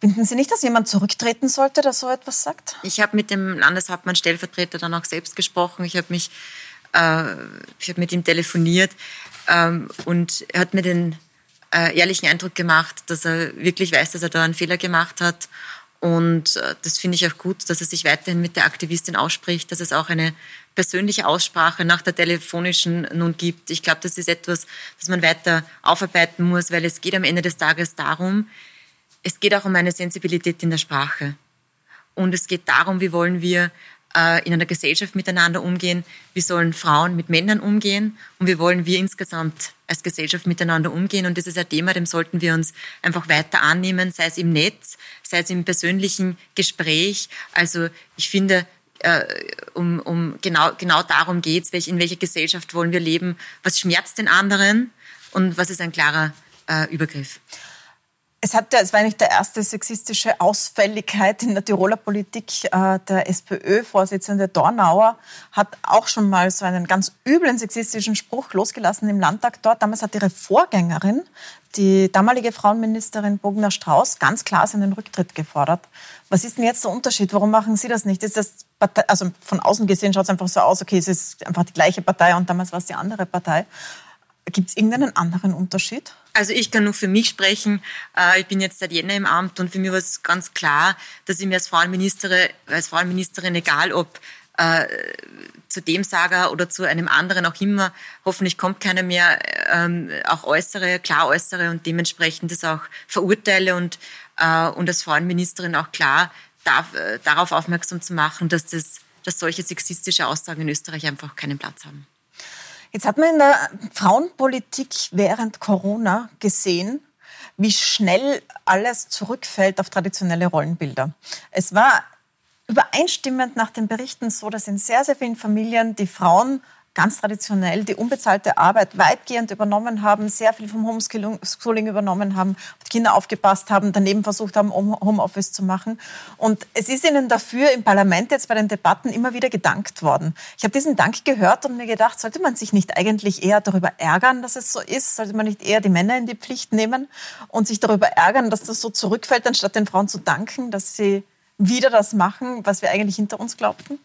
Finden Sie nicht, dass jemand zurücktreten sollte, der so etwas sagt? Ich habe mit dem Landeshauptmann Stellvertreter dann auch selbst gesprochen. Ich habe mich, äh, ich habe mit ihm telefoniert ähm, und er hat mir den äh, ehrlichen Eindruck gemacht, dass er wirklich weiß, dass er da einen Fehler gemacht hat. Und äh, das finde ich auch gut, dass er sich weiterhin mit der Aktivistin ausspricht, dass es auch eine persönliche Aussprache nach der telefonischen nun gibt. Ich glaube, das ist etwas, das man weiter aufarbeiten muss, weil es geht am Ende des Tages darum, es geht auch um eine Sensibilität in der Sprache. Und es geht darum, wie wollen wir in einer Gesellschaft miteinander umgehen, wie sollen Frauen mit Männern umgehen und wie wollen wir insgesamt als Gesellschaft miteinander umgehen. Und das ist ein Thema, dem sollten wir uns einfach weiter annehmen, sei es im Netz, sei es im persönlichen Gespräch. Also ich finde, äh, um, um genau, genau darum geht es, in welcher Gesellschaft wollen wir leben, was schmerzt den anderen und was ist ein klarer äh, Übergriff. Es, hat, es war nicht der erste sexistische Ausfälligkeit in der Tiroler Politik. Äh, der SPÖ-Vorsitzende Dornauer hat auch schon mal so einen ganz üblen sexistischen Spruch losgelassen im Landtag dort. Damals hat ihre Vorgängerin, die damalige Frauenministerin Bogner Strauß, ganz klar seinen Rücktritt gefordert. Was ist denn jetzt der Unterschied? Warum machen Sie das nicht? Ist das Partei, also von außen gesehen schaut es einfach so aus, okay, es ist einfach die gleiche Partei und damals war es die andere Partei. Gibt es irgendeinen anderen Unterschied? Also ich kann nur für mich sprechen. Äh, ich bin jetzt seit Jänner im Amt und für mich war es ganz klar, dass ich mir als Frauenministerin, als Frauenministerin egal ob äh, zu dem Sager oder zu einem anderen auch immer, hoffentlich kommt keiner mehr, ähm, auch äußere, klar äußere und dementsprechend das auch verurteile und, äh, und als Frauenministerin auch klar darf, äh, darauf aufmerksam zu machen, dass, das, dass solche sexistische Aussagen in Österreich einfach keinen Platz haben. Jetzt hat man in der Frauenpolitik während Corona gesehen, wie schnell alles zurückfällt auf traditionelle Rollenbilder. Es war übereinstimmend nach den Berichten so, dass in sehr, sehr vielen Familien die Frauen ganz traditionell die unbezahlte Arbeit weitgehend übernommen haben, sehr viel vom Homeschooling übernommen haben, auf Kinder aufgepasst haben, daneben versucht haben, Homeoffice zu machen. Und es ist ihnen dafür im Parlament jetzt bei den Debatten immer wieder gedankt worden. Ich habe diesen Dank gehört und mir gedacht, sollte man sich nicht eigentlich eher darüber ärgern, dass es so ist? Sollte man nicht eher die Männer in die Pflicht nehmen und sich darüber ärgern, dass das so zurückfällt, anstatt den Frauen zu danken, dass sie wieder das machen, was wir eigentlich hinter uns glaubten?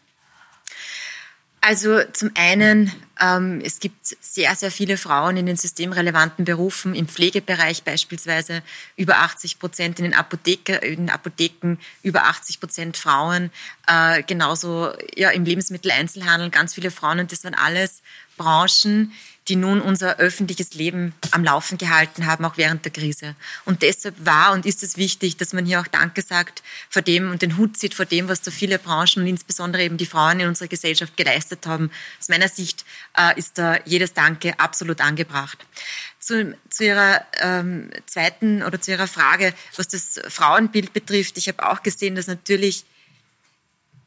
Also zum einen, ähm, es gibt sehr, sehr viele Frauen in den systemrelevanten Berufen, im Pflegebereich beispielsweise über 80 Prozent, in den, Apotheke, in den Apotheken über 80 Prozent Frauen, äh, genauso ja, im Lebensmitteleinzelhandel ganz viele Frauen und das waren alles Branchen, die nun unser öffentliches Leben am Laufen gehalten haben, auch während der Krise. Und deshalb war und ist es wichtig, dass man hier auch Danke sagt vor dem und den Hut zieht vor dem, was so viele Branchen und insbesondere eben die Frauen in unserer Gesellschaft geleistet haben. Aus meiner Sicht äh, ist da jedes Danke absolut angebracht. Zu, zu Ihrer ähm, zweiten oder zu Ihrer Frage, was das Frauenbild betrifft. Ich habe auch gesehen, dass natürlich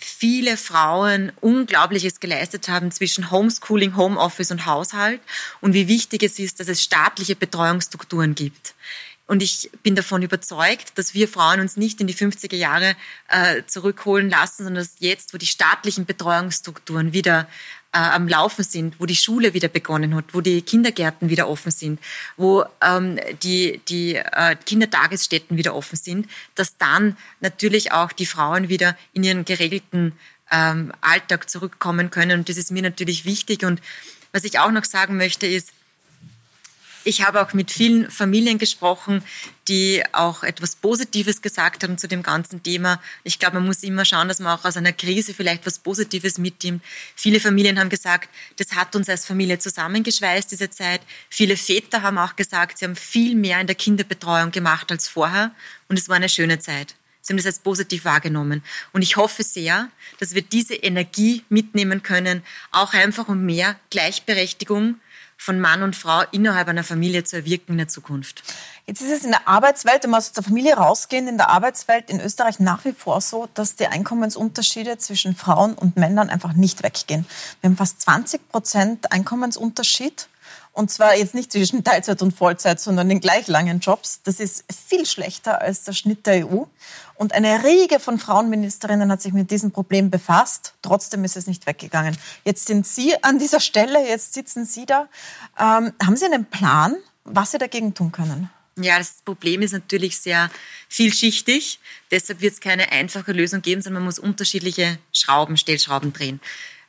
viele Frauen Unglaubliches geleistet haben zwischen Homeschooling, Homeoffice und Haushalt und wie wichtig es ist, dass es staatliche Betreuungsstrukturen gibt. Und ich bin davon überzeugt, dass wir Frauen uns nicht in die 50er Jahre äh, zurückholen lassen, sondern dass jetzt, wo die staatlichen Betreuungsstrukturen wieder äh, am Laufen sind, wo die Schule wieder begonnen hat, wo die Kindergärten wieder offen sind, wo ähm, die, die äh, Kindertagesstätten wieder offen sind, dass dann natürlich auch die Frauen wieder in ihren geregelten ähm, Alltag zurückkommen können. Und das ist mir natürlich wichtig. Und was ich auch noch sagen möchte, ist, ich habe auch mit vielen Familien gesprochen, die auch etwas Positives gesagt haben zu dem ganzen Thema. Ich glaube, man muss immer schauen, dass man auch aus einer Krise vielleicht was Positives mitnimmt. Viele Familien haben gesagt, das hat uns als Familie zusammengeschweißt, diese Zeit. Viele Väter haben auch gesagt, sie haben viel mehr in der Kinderbetreuung gemacht als vorher und es war eine schöne Zeit. Sie haben das als positiv wahrgenommen. Und ich hoffe sehr, dass wir diese Energie mitnehmen können, auch einfach um mehr Gleichberechtigung von Mann und Frau innerhalb einer Familie zu erwirken in der Zukunft. Jetzt ist es in der Arbeitswelt, wenn wir aus der Familie rausgehen, in der Arbeitswelt in Österreich nach wie vor so, dass die Einkommensunterschiede zwischen Frauen und Männern einfach nicht weggehen. Wir haben fast 20 Prozent Einkommensunterschied. Und zwar jetzt nicht zwischen Teilzeit und Vollzeit, sondern in gleich langen Jobs. Das ist viel schlechter als der Schnitt der EU. Und eine Riege von Frauenministerinnen hat sich mit diesem Problem befasst. Trotzdem ist es nicht weggegangen. Jetzt sind Sie an dieser Stelle, jetzt sitzen Sie da. Ähm, haben Sie einen Plan, was Sie dagegen tun können? Ja, das Problem ist natürlich sehr vielschichtig. Deshalb wird es keine einfache Lösung geben, sondern man muss unterschiedliche Schrauben, Stellschrauben drehen.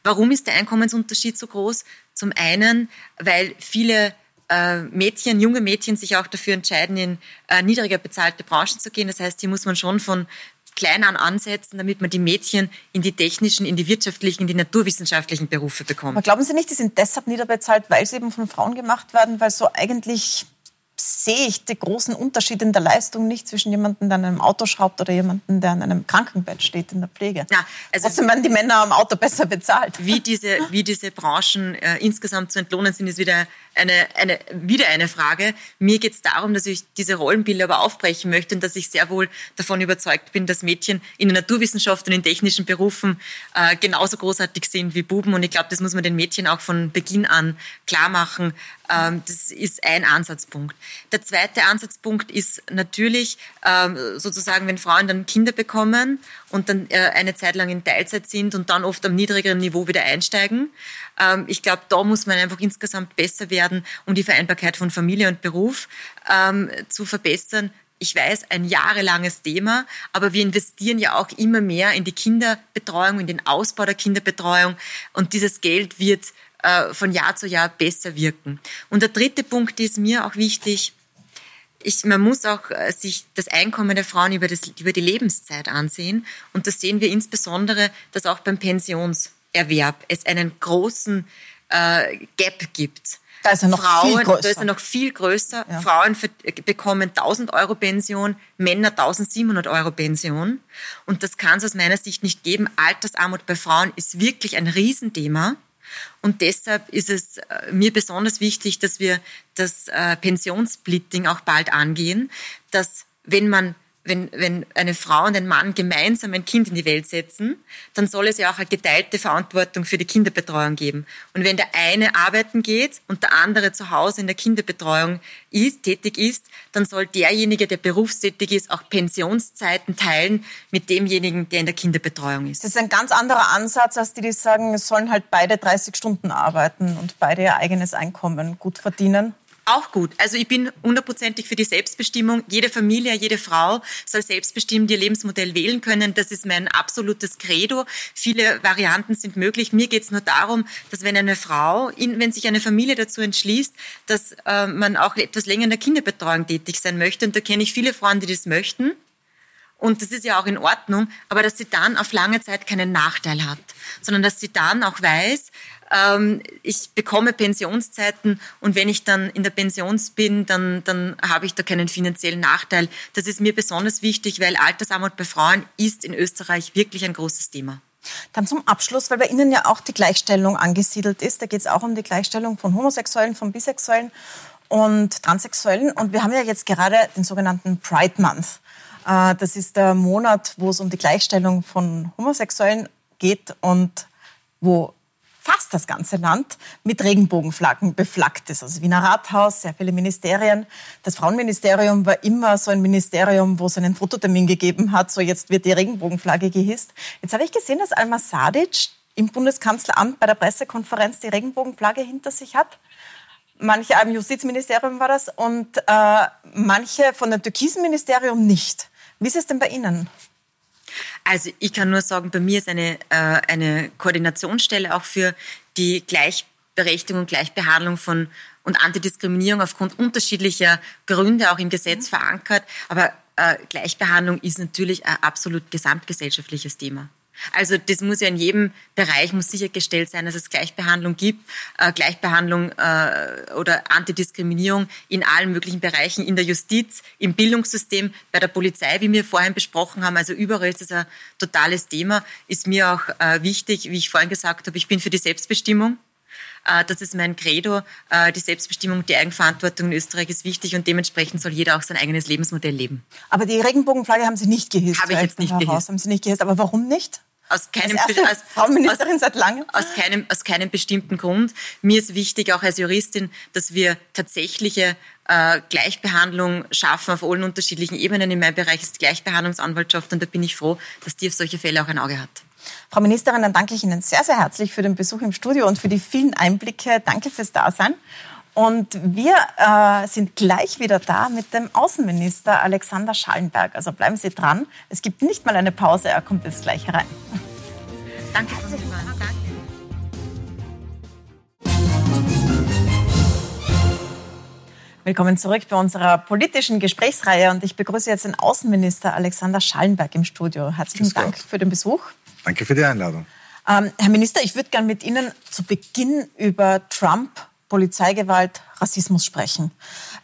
Warum ist der Einkommensunterschied so groß? Zum einen, weil viele äh, Mädchen, junge Mädchen sich auch dafür entscheiden, in äh, niedriger bezahlte Branchen zu gehen. Das heißt, hier muss man schon von klein an ansetzen, damit man die Mädchen in die technischen, in die wirtschaftlichen, in die naturwissenschaftlichen Berufe bekommt. Aber glauben Sie nicht, die sind deshalb niederbezahlt, weil sie eben von Frauen gemacht werden, weil so eigentlich sehe ich den großen Unterschied in der Leistung nicht zwischen jemandem, der an einem Auto schraubt oder jemandem, der an einem Krankenbett steht in der Pflege. Ja, also Trotzdem werden die Männer am Auto besser bezahlt. Wie diese, wie diese Branchen äh, insgesamt zu entlohnen sind, ist wieder eine, eine, wieder eine Frage. Mir geht es darum, dass ich diese Rollenbilder aber aufbrechen möchte und dass ich sehr wohl davon überzeugt bin, dass Mädchen in der Naturwissenschaft und in technischen Berufen äh, genauso großartig sind wie Buben. Und ich glaube, das muss man den Mädchen auch von Beginn an klar machen, das ist ein Ansatzpunkt. Der zweite Ansatzpunkt ist natürlich ähm, sozusagen, wenn Frauen dann Kinder bekommen und dann äh, eine Zeit lang in Teilzeit sind und dann oft am niedrigeren Niveau wieder einsteigen. Ähm, ich glaube, da muss man einfach insgesamt besser werden, um die Vereinbarkeit von Familie und Beruf zu verbessern ich weiß, ein jahrelanges Thema, aber wir investieren ja auch immer mehr in die Kinderbetreuung, in den Ausbau der Kinderbetreuung und dieses Geld wird von Jahr zu Jahr besser wirken. Und der dritte Punkt ist mir auch wichtig, ich, man muss auch äh, sich das Einkommen der Frauen über, das, über die Lebenszeit ansehen. Und das sehen wir insbesondere, dass auch beim Pensionserwerb es einen großen äh, Gap gibt. Da ist er noch Frauen, viel größer. Da ist er noch viel größer. Ja. Frauen bekommen 1000 Euro Pension, Männer 1700 Euro Pension. Und das kann es aus meiner Sicht nicht geben. Altersarmut bei Frauen ist wirklich ein Riesenthema. Und deshalb ist es äh, mir besonders wichtig, dass wir das äh, Pensionssplitting auch bald angehen, dass wenn man wenn, wenn eine Frau und ein Mann gemeinsam ein Kind in die Welt setzen, dann soll es ja auch eine geteilte Verantwortung für die Kinderbetreuung geben. Und wenn der eine arbeiten geht und der andere zu Hause in der Kinderbetreuung ist, tätig ist, dann soll derjenige, der berufstätig ist, auch Pensionszeiten teilen mit demjenigen, der in der Kinderbetreuung ist. Das ist ein ganz anderer Ansatz, als die, die sagen, es sollen halt beide 30 Stunden arbeiten und beide ihr eigenes Einkommen gut verdienen. Auch gut. Also ich bin hundertprozentig für die Selbstbestimmung. Jede Familie, jede Frau soll selbstbestimmt ihr Lebensmodell wählen können. Das ist mein absolutes Credo. Viele Varianten sind möglich. Mir geht es nur darum, dass wenn eine Frau, wenn sich eine Familie dazu entschließt, dass äh, man auch etwas länger in der Kinderbetreuung tätig sein möchte, und da kenne ich viele Frauen, die das möchten, und das ist ja auch in Ordnung, aber dass sie dann auf lange Zeit keinen Nachteil hat, sondern dass sie dann auch weiß, ähm, ich bekomme Pensionszeiten und wenn ich dann in der Pension bin, dann, dann habe ich da keinen finanziellen Nachteil. Das ist mir besonders wichtig, weil Altersarmut bei Frauen ist in Österreich wirklich ein großes Thema. Dann zum Abschluss, weil bei Ihnen ja auch die Gleichstellung angesiedelt ist. Da geht es auch um die Gleichstellung von Homosexuellen, von Bisexuellen und Transsexuellen. Und wir haben ja jetzt gerade den sogenannten Pride Month. Äh, das ist der Monat, wo es um die Gleichstellung von Homosexuellen geht und wo fast das ganze Land mit Regenbogenflaggen beflaggt ist. Also Wiener Rathaus, sehr viele Ministerien. Das Frauenministerium war immer so ein Ministerium, wo es einen Fototermin gegeben hat. So jetzt wird die Regenbogenflagge gehisst. Jetzt habe ich gesehen, dass Alma Sadic im Bundeskanzleramt bei der Pressekonferenz die Regenbogenflagge hinter sich hat. Manche im Justizministerium war das und äh, manche von dem Türkisen Ministerium nicht. Wie ist es denn bei Ihnen? Also ich kann nur sagen, bei mir ist eine, äh, eine Koordinationsstelle auch für die Gleichberechtigung und Gleichbehandlung von und Antidiskriminierung aufgrund unterschiedlicher Gründe auch im Gesetz mhm. verankert. Aber äh, Gleichbehandlung ist natürlich ein absolut gesamtgesellschaftliches Thema. Also das muss ja in jedem Bereich muss sichergestellt sein, dass es Gleichbehandlung gibt, äh, Gleichbehandlung äh, oder Antidiskriminierung in allen möglichen Bereichen, in der Justiz, im Bildungssystem, bei der Polizei, wie wir vorhin besprochen haben. Also überall ist es ein totales Thema. Ist mir auch äh, wichtig, wie ich vorhin gesagt habe, ich bin für die Selbstbestimmung. Äh, das ist mein Credo. Äh, die Selbstbestimmung, die Eigenverantwortung in Österreich ist wichtig und dementsprechend soll jeder auch sein eigenes Lebensmodell leben. Aber die Regenbogenflagge haben Sie nicht gehisst? Habe ich jetzt nicht gehisst. Haben Sie nicht gehisst. Aber warum nicht? Aus keinem, langem? Aus keinem, aus keinem bestimmten Grund. Mir ist wichtig, auch als Juristin, dass wir tatsächliche äh, Gleichbehandlung schaffen auf allen unterschiedlichen Ebenen. In meinem Bereich ist Gleichbehandlungsanwaltschaft und da bin ich froh, dass die auf solche Fälle auch ein Auge hat. Frau Ministerin, dann danke ich Ihnen sehr, sehr herzlich für den Besuch im Studio und für die vielen Einblicke. Danke fürs Dasein. Und wir äh, sind gleich wieder da mit dem Außenminister Alexander Schallenberg. Also bleiben Sie dran. Es gibt nicht mal eine Pause, er kommt jetzt gleich herein. Danke, Danke. Willkommen zurück bei unserer politischen Gesprächsreihe und ich begrüße jetzt den Außenminister Alexander Schallenberg im Studio. Herzlichen Dank für den Besuch. Danke für die Einladung. Ähm, Herr Minister, ich würde gerne mit Ihnen zu Beginn über Trump, Polizeigewalt, Rassismus sprechen.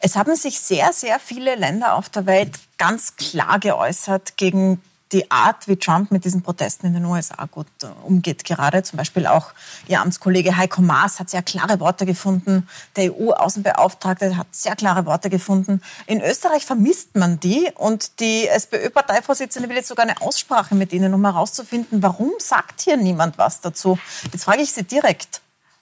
Es haben sich sehr, sehr viele Länder auf der Welt ganz klar geäußert gegen die Art, wie Trump mit diesen Protesten in den USA gut äh, umgeht gerade. Zum Beispiel auch Ihr Amtskollege Heiko Maas hat sehr klare Worte gefunden. Der EU-Außenbeauftragte hat sehr klare Worte gefunden. In Österreich vermisst man die und die SPÖ-Parteivorsitzende will jetzt sogar eine Aussprache mit Ihnen, um herauszufinden, warum sagt hier niemand was dazu. Jetzt frage ich Sie direkt,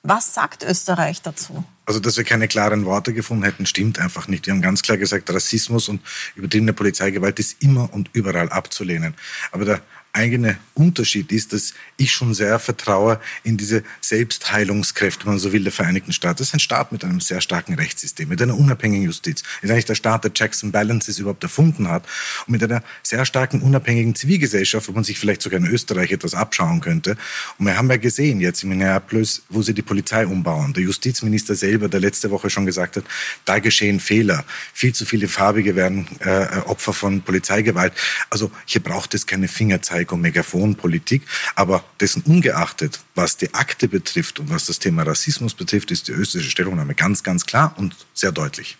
was sagt Österreich dazu? Also, dass wir keine klaren Worte gefunden hätten, stimmt einfach nicht. Wir haben ganz klar gesagt, Rassismus und übertriebene Polizeigewalt ist immer und überall abzulehnen. Aber der eigene Unterschied ist, dass ich schon sehr vertraue in diese Selbstheilungskräfte, wenn man so will, der Vereinigten Staaten. Das ist ein Staat mit einem sehr starken Rechtssystem, mit einer unabhängigen Justiz. Das ist eigentlich der Staat, der Checks and Balances überhaupt erfunden hat und mit einer sehr starken unabhängigen Zivilgesellschaft, wo man sich vielleicht sogar in Österreich etwas abschauen könnte. Und wir haben ja gesehen jetzt in Minneapolis, wo sie die Polizei umbauen. Der Justizminister selber, der letzte Woche schon gesagt hat, da geschehen Fehler. Viel zu viele Farbige werden äh, Opfer von Polizeigewalt. Also hier braucht es keine Fingerzeige und Megaphonpolitik. Aber dessen ungeachtet, was die Akte betrifft und was das Thema Rassismus betrifft, ist die österreichische Stellungnahme ganz, ganz klar und sehr deutlich.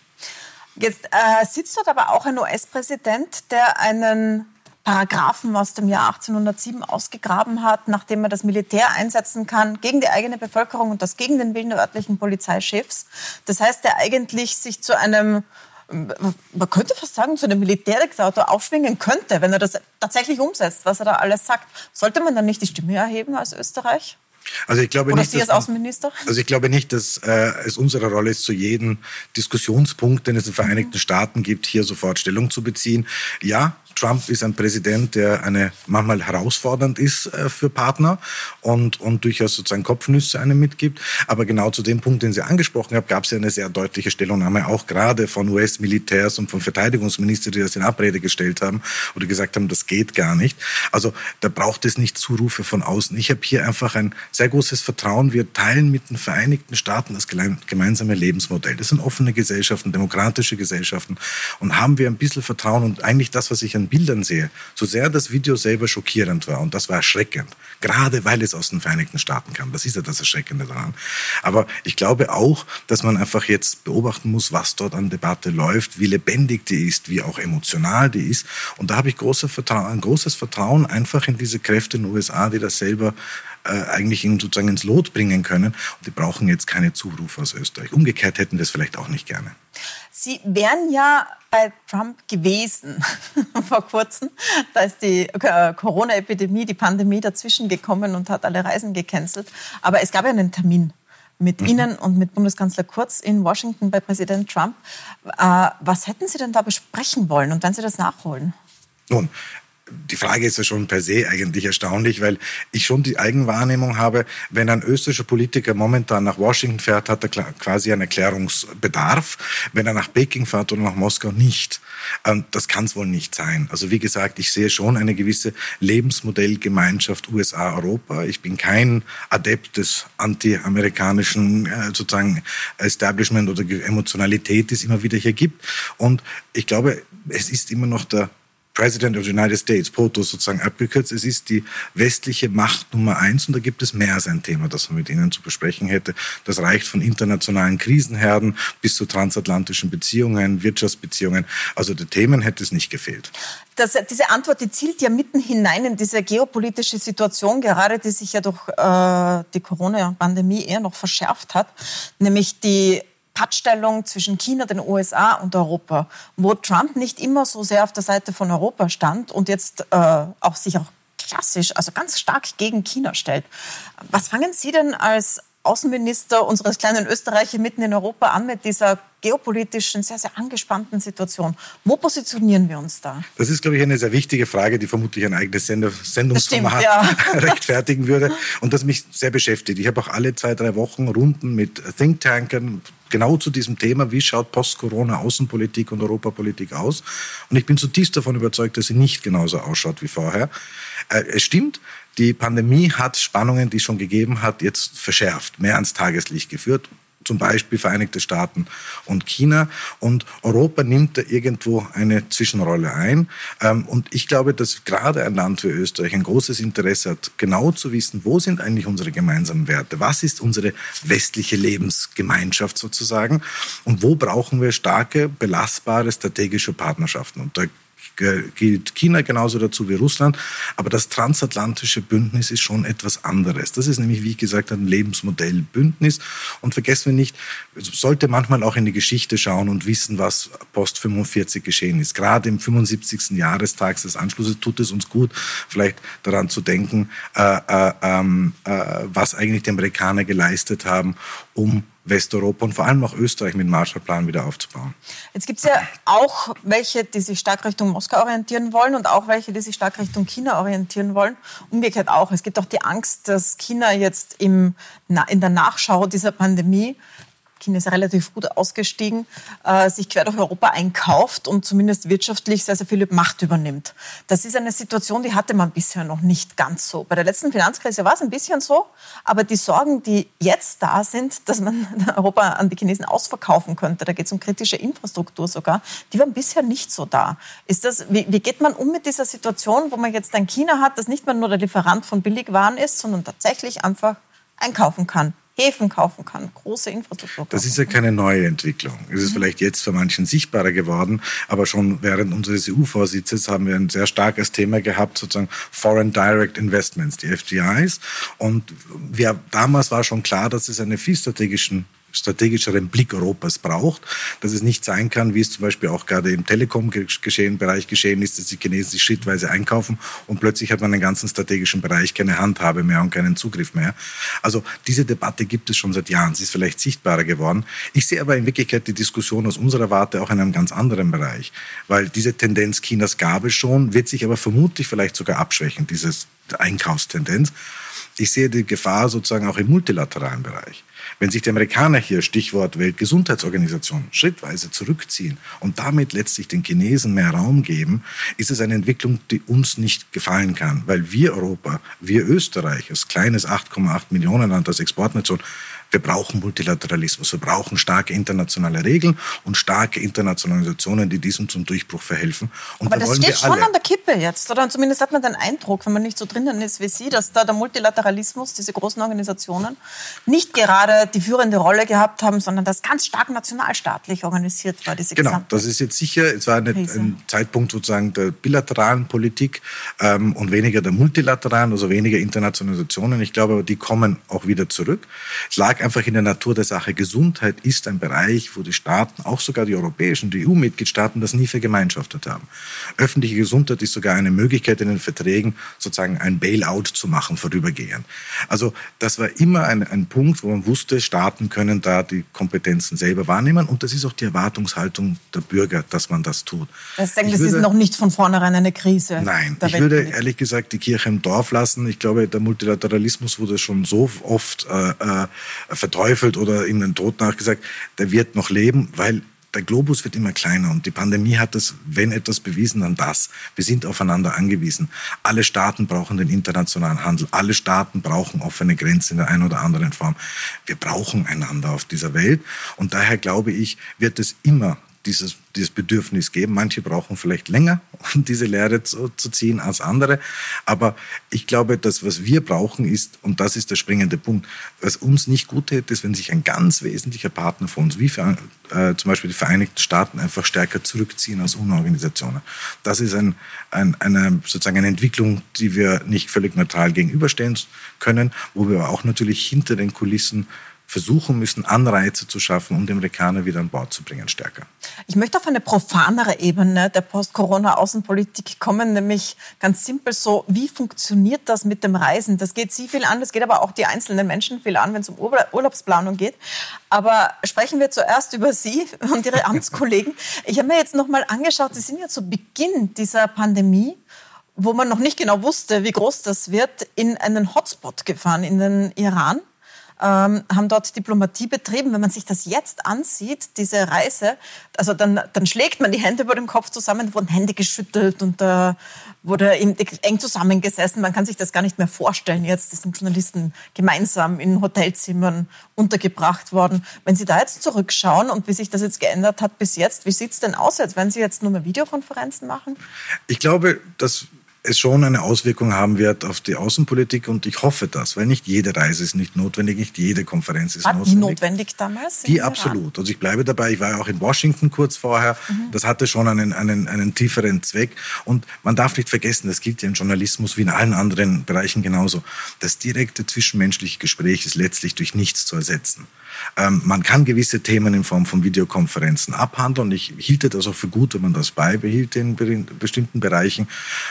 Jetzt äh, sitzt dort aber auch ein US-Präsident, der einen Paragraphen aus dem Jahr 1807 ausgegraben hat, nachdem er das Militär einsetzen kann gegen die eigene Bevölkerung und das gegen den Willen der örtlichen Polizeichefs. Das heißt, der eigentlich sich zu einem man könnte fast sagen, zu einem Militärdiktator aufschwingen könnte, wenn er das tatsächlich umsetzt, was er da alles sagt. Sollte man dann nicht die Stimme erheben als Österreich? Also ich glaube Oder nicht, Sie als Außenminister? Also ich glaube nicht, dass äh, es unsere Rolle ist, zu jedem Diskussionspunkt, den es in den Vereinigten. Staaten gibt, hier sofort Stellung zu beziehen. Ja, Trump ist ein Präsident, der eine manchmal herausfordernd ist äh, für Partner und, und durchaus sozusagen Kopfnüsse einem mitgibt. Aber genau zu dem Punkt, den Sie angesprochen haben, gab es ja eine sehr deutliche Stellungnahme, auch gerade von US-Militärs und von Verteidigungsministern, die das in Abrede gestellt haben oder gesagt haben, das geht gar nicht. Also da braucht es nicht Zurufe von außen. Ich habe hier einfach ein sehr großes Vertrauen. Wir teilen mit den Vereinigten Staaten das gemeinsame Lebensmodell. Das sind offene Gesellschaften, demokratische Gesellschaften. Und haben wir ein bisschen Vertrauen und eigentlich das, was ich an Bildern sehe, so sehr das Video selber schockierend war und das war erschreckend, gerade weil es aus den Vereinigten Staaten kam, das ist ja das Erschreckende daran. Aber ich glaube auch, dass man einfach jetzt beobachten muss, was dort an Debatte läuft, wie lebendig die ist, wie auch emotional die ist. Und da habe ich große Vertrauen, ein großes Vertrauen einfach in diese Kräfte in den USA, die das selber äh, eigentlich in, sozusagen ins Lot bringen können. Und die brauchen jetzt keine Zurufe aus Österreich. Umgekehrt hätten das vielleicht auch nicht gerne. Sie wären ja bei Trump gewesen vor kurzem. Da ist die äh, Corona-Epidemie, die Pandemie dazwischen gekommen und hat alle Reisen gecancelt. Aber es gab ja einen Termin mit mhm. Ihnen und mit Bundeskanzler Kurz in Washington bei Präsident Trump. Äh, was hätten Sie denn da besprechen wollen und wenn Sie das nachholen? Nun, die Frage ist ja schon per se eigentlich erstaunlich, weil ich schon die Eigenwahrnehmung habe, wenn ein österreichischer Politiker momentan nach Washington fährt, hat er quasi einen Erklärungsbedarf. Wenn er nach Peking fährt oder nach Moskau nicht. Das kann es wohl nicht sein. Also wie gesagt, ich sehe schon eine gewisse Lebensmodellgemeinschaft USA-Europa. Ich bin kein Adept des anti-amerikanischen äh, sozusagen Establishment oder Emotionalität, die es immer wieder hier gibt. Und ich glaube, es ist immer noch der President of the United States, POTO sozusagen abgekürzt. Es ist die westliche Macht Nummer eins und da gibt es mehr als ein Thema, das man mit Ihnen zu besprechen hätte. Das reicht von internationalen Krisenherden bis zu transatlantischen Beziehungen, Wirtschaftsbeziehungen. Also der Themen hätte es nicht gefehlt. Das, diese Antwort, die zielt ja mitten hinein in diese geopolitische Situation, gerade die sich ja durch äh, die Corona-Pandemie eher noch verschärft hat, nämlich die Pattstellung zwischen China, den USA und Europa, wo Trump nicht immer so sehr auf der Seite von Europa stand und jetzt äh, auch sich auch klassisch, also ganz stark gegen China stellt. Was fangen Sie denn als Außenminister unseres kleinen Österreich mitten in Europa an mit dieser geopolitischen, sehr, sehr angespannten Situation. Wo positionieren wir uns da? Das ist, glaube ich, eine sehr wichtige Frage, die vermutlich ein eigenes Sendungsformat ja. rechtfertigen würde und das mich sehr beschäftigt. Ich habe auch alle zwei, drei Wochen Runden mit Thinktankern genau zu diesem Thema, wie schaut Post-Corona Außenpolitik und Europapolitik aus. Und ich bin zutiefst davon überzeugt, dass sie nicht genauso ausschaut wie vorher. Äh, es stimmt, die Pandemie hat Spannungen, die es schon gegeben hat, jetzt verschärft, mehr ans Tageslicht geführt zum Beispiel Vereinigte Staaten und China. Und Europa nimmt da irgendwo eine Zwischenrolle ein. Ähm, und ich glaube, dass gerade ein Land wie Österreich ein großes Interesse hat, genau zu wissen, wo sind eigentlich unsere gemeinsamen Werte? Was ist unsere westliche Lebensgemeinschaft sozusagen? Und wo brauchen wir starke, belastbare strategische Partnerschaften? Und da gilt China genauso dazu wie Russland. Aber das transatlantische Bündnis ist schon etwas anderes. Das ist nämlich, wie gesagt, ein Lebensmodellbündnis. Und vergessen wir nicht, sollte manchmal auch in die Geschichte schauen und wissen, was post 45 geschehen ist. Gerade im 75. Jahrestag des Anschlusses tut es uns gut, vielleicht daran zu denken, äh, äh, ähm, äh, was eigentlich die Amerikaner geleistet haben, um Westeuropa und vor allem auch Österreich mit dem Marshallplan wieder aufzubauen. Jetzt gibt es ja auch welche, die sich stark Richtung Moskau orientieren wollen und auch welche, die sich stark Richtung China orientieren wollen. Umgekehrt auch. Es gibt auch die Angst, dass China jetzt im, in der Nachschau dieser Pandemie China ist relativ gut ausgestiegen, äh, sich quer durch Europa einkauft und zumindest wirtschaftlich sehr, sehr viel Macht übernimmt. Das ist eine Situation, die hatte man bisher noch nicht ganz so. Bei der letzten Finanzkrise war es ein bisschen so, aber die Sorgen, die jetzt da sind, dass man Europa an die Chinesen ausverkaufen könnte, da geht es um kritische Infrastruktur sogar, die waren bisher nicht so da. Ist das, wie, wie geht man um mit dieser Situation, wo man jetzt ein China hat, das nicht mehr nur der Lieferant von Billigwaren ist, sondern tatsächlich einfach einkaufen kann? Häfen kaufen kann, große Infrastruktur. Das ist ja keine neue Entwicklung. Es ist mhm. vielleicht jetzt für manchen sichtbarer geworden, aber schon während unseres EU-Vorsitzes haben wir ein sehr starkes Thema gehabt, sozusagen Foreign Direct Investments, die FDIs. Und wir, damals war schon klar, dass es eine viel strategischen strategischeren Blick Europas braucht, dass es nicht sein kann, wie es zum Beispiel auch gerade im Telekom-Bereich geschehen ist, dass die Chinesen sich schrittweise einkaufen und plötzlich hat man einen ganzen strategischen Bereich keine Handhabe mehr und keinen Zugriff mehr. Also diese Debatte gibt es schon seit Jahren. Sie ist vielleicht sichtbarer geworden. Ich sehe aber in Wirklichkeit die Diskussion aus unserer Warte auch in einem ganz anderen Bereich, weil diese Tendenz Chinas gab es schon, wird sich aber vermutlich vielleicht sogar abschwächen, diese Einkaufstendenz. Ich sehe die Gefahr sozusagen auch im multilateralen Bereich. Wenn sich die Amerikaner hier, Stichwort Weltgesundheitsorganisation, schrittweise zurückziehen und damit letztlich den Chinesen mehr Raum geben, ist es eine Entwicklung, die uns nicht gefallen kann, weil wir Europa, wir Österreich, als kleines 8,8 Millionen Land, als Exportnation, wir brauchen Multilateralismus, wir brauchen starke internationale Regeln und starke internationale Organisationen, die diesem zum Durchbruch verhelfen. Und Aber da das steht schon an der Kippe jetzt, oder? Und zumindest hat man den Eindruck, wenn man nicht so drinnen ist wie Sie, dass da der Multilateralismus, diese großen Organisationen, nicht gerade die führende Rolle gehabt haben, sondern das ganz stark nationalstaatlich organisiert war, diese Genau, das ist jetzt sicher, es war eine, ein Zeitpunkt sozusagen der bilateralen Politik ähm, und weniger der multilateralen, also weniger Internationalisationen. Ich glaube, die kommen auch wieder zurück. Es lag einfach in der Natur der Sache. Gesundheit ist ein Bereich, wo die Staaten, auch sogar die europäischen, die EU-Mitgliedstaaten, das nie vergemeinschaftet haben. Öffentliche Gesundheit ist sogar eine Möglichkeit in den Verträgen, sozusagen ein Bailout zu machen, vorübergehend. Also das war immer ein, ein Punkt, wo man wusste, Staaten können da die Kompetenzen selber wahrnehmen. Und das ist auch die Erwartungshaltung der Bürger, dass man das tut. Das, sagen, das würde, ist noch nicht von vornherein eine Krise. Nein, ich würde ehrlich gesagt die Kirche im Dorf lassen. Ich glaube, der Multilateralismus wurde schon so oft äh, äh verteufelt oder ihm den Tod nachgesagt, der wird noch leben, weil der Globus wird immer kleiner und die Pandemie hat das, wenn etwas bewiesen, dann das. Wir sind aufeinander angewiesen. Alle Staaten brauchen den internationalen Handel. Alle Staaten brauchen offene Grenzen in der einen oder anderen Form. Wir brauchen einander auf dieser Welt und daher glaube ich, wird es immer dieses, dieses Bedürfnis geben. Manche brauchen vielleicht länger, um diese Lehre zu, zu, ziehen als andere. Aber ich glaube, das, was wir brauchen, ist, und das ist der springende Punkt, was uns nicht gut täte, ist, wenn sich ein ganz wesentlicher Partner von uns, wie für, äh, zum Beispiel die Vereinigten Staaten, einfach stärker zurückziehen als UNO-Organisationen. Das ist ein, ein, eine, sozusagen eine Entwicklung, die wir nicht völlig neutral gegenüberstellen können, wo wir aber auch natürlich hinter den Kulissen versuchen müssen, Anreize zu schaffen, um die Amerikaner wieder an Bord zu bringen, stärker. Ich möchte auf eine profanere Ebene der Post-Corona-Außenpolitik kommen, nämlich ganz simpel so, wie funktioniert das mit dem Reisen? Das geht Sie viel an, das geht aber auch die einzelnen Menschen viel an, wenn es um Urlaubsplanung geht. Aber sprechen wir zuerst über Sie und Ihre Amtskollegen. Ich habe mir jetzt noch mal angeschaut, Sie sind ja zu Beginn dieser Pandemie wo man noch nicht genau wusste, wie groß das wird, in einen Hotspot gefahren, in den Iran ähm, haben dort Diplomatie betrieben. Wenn man sich das jetzt ansieht, diese Reise, also dann, dann schlägt man die Hände über dem Kopf zusammen, wurden Hände geschüttelt und da äh, wurde eng zusammengesessen. Man kann sich das gar nicht mehr vorstellen. Jetzt sind Journalisten gemeinsam in Hotelzimmern untergebracht worden. Wenn Sie da jetzt zurückschauen und wie sich das jetzt geändert hat bis jetzt, wie sieht es denn aus jetzt? Werden Sie jetzt nur mehr Videokonferenzen machen? Ich glaube, dass es schon eine Auswirkung haben wird auf die Außenpolitik und ich hoffe das, weil nicht jede Reise ist nicht notwendig, nicht jede Konferenz ist War notwendig. die notwendig damals? Die absolut. Also ich bleibe dabei, ich war ja auch in Washington kurz vorher, mhm. das hatte schon einen, einen, einen tieferen Zweck und man darf nicht vergessen, das gilt ja im Journalismus wie in allen anderen Bereichen genauso, das direkte zwischenmenschliche Gespräch ist letztlich durch nichts zu ersetzen. Ähm, man kann gewisse Themen in Form von Videokonferenzen abhandeln. Ich hielte das auch für gut, wenn man das beibehielt in bestimmten Bereichen.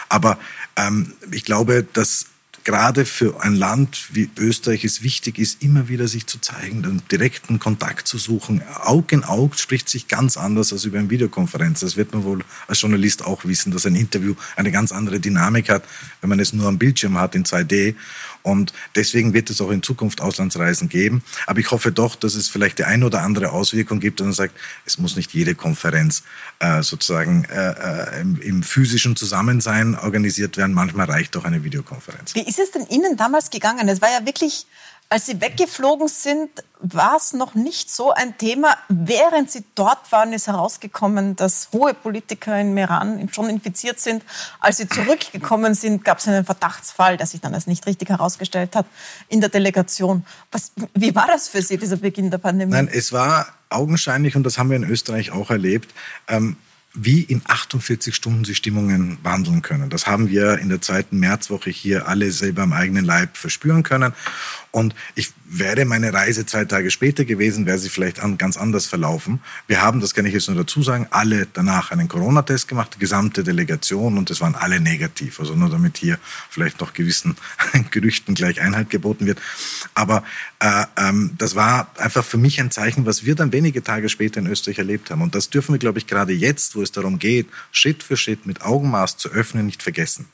Aber ähm, ich glaube, dass gerade für ein Land wie Österreich es wichtig ist, immer wieder sich zu zeigen, den direkten Kontakt zu suchen. Aug in Aug spricht sich ganz anders als über eine Videokonferenz. Das wird man wohl als Journalist auch wissen, dass ein Interview eine ganz andere Dynamik hat, wenn man es nur am Bildschirm hat in 2D. Und deswegen wird es auch in Zukunft Auslandsreisen geben. Aber ich hoffe doch, dass es vielleicht die eine oder andere Auswirkung gibt, dass man sagt, es muss nicht jede Konferenz äh, sozusagen äh, äh, im, im, physischen Zusammensein organisiert werden. Manchmal reicht auch eine Videokonferenz. Ist es denn Ihnen damals gegangen? Es war ja wirklich als Sie weggeflogen sind, war es noch nicht so ein Thema. Während Sie dort waren, ist herausgekommen, dass hohe Politiker im Iran schon infiziert sind. Als Sie zurückgekommen sind, gab es einen Verdachtsfall, der sich dann als nicht richtig herausgestellt hat in der Delegation. Was, wie war das für Sie, dieser Beginn der Pandemie? Nein, es war augenscheinlich, und das haben wir in Österreich auch erlebt, ähm, wie in 48 Stunden sich Stimmungen wandeln können. Das haben wir in der zweiten Märzwoche hier alle selber am eigenen Leib verspüren können. Und ich wäre meine Reise zwei Tage später gewesen, wäre sie vielleicht an, ganz anders verlaufen. Wir haben, das kann ich jetzt nur dazu sagen, alle danach einen Corona-Test gemacht, die gesamte Delegation, und es waren alle negativ. Also nur damit hier vielleicht noch gewissen Gerüchten gleich Einhalt geboten wird. Aber äh, ähm, das war einfach für mich ein Zeichen, was wir dann wenige Tage später in Österreich erlebt haben. Und das dürfen wir, glaube ich, gerade jetzt, wo es darum geht, Schritt für Schritt mit Augenmaß zu öffnen, nicht vergessen.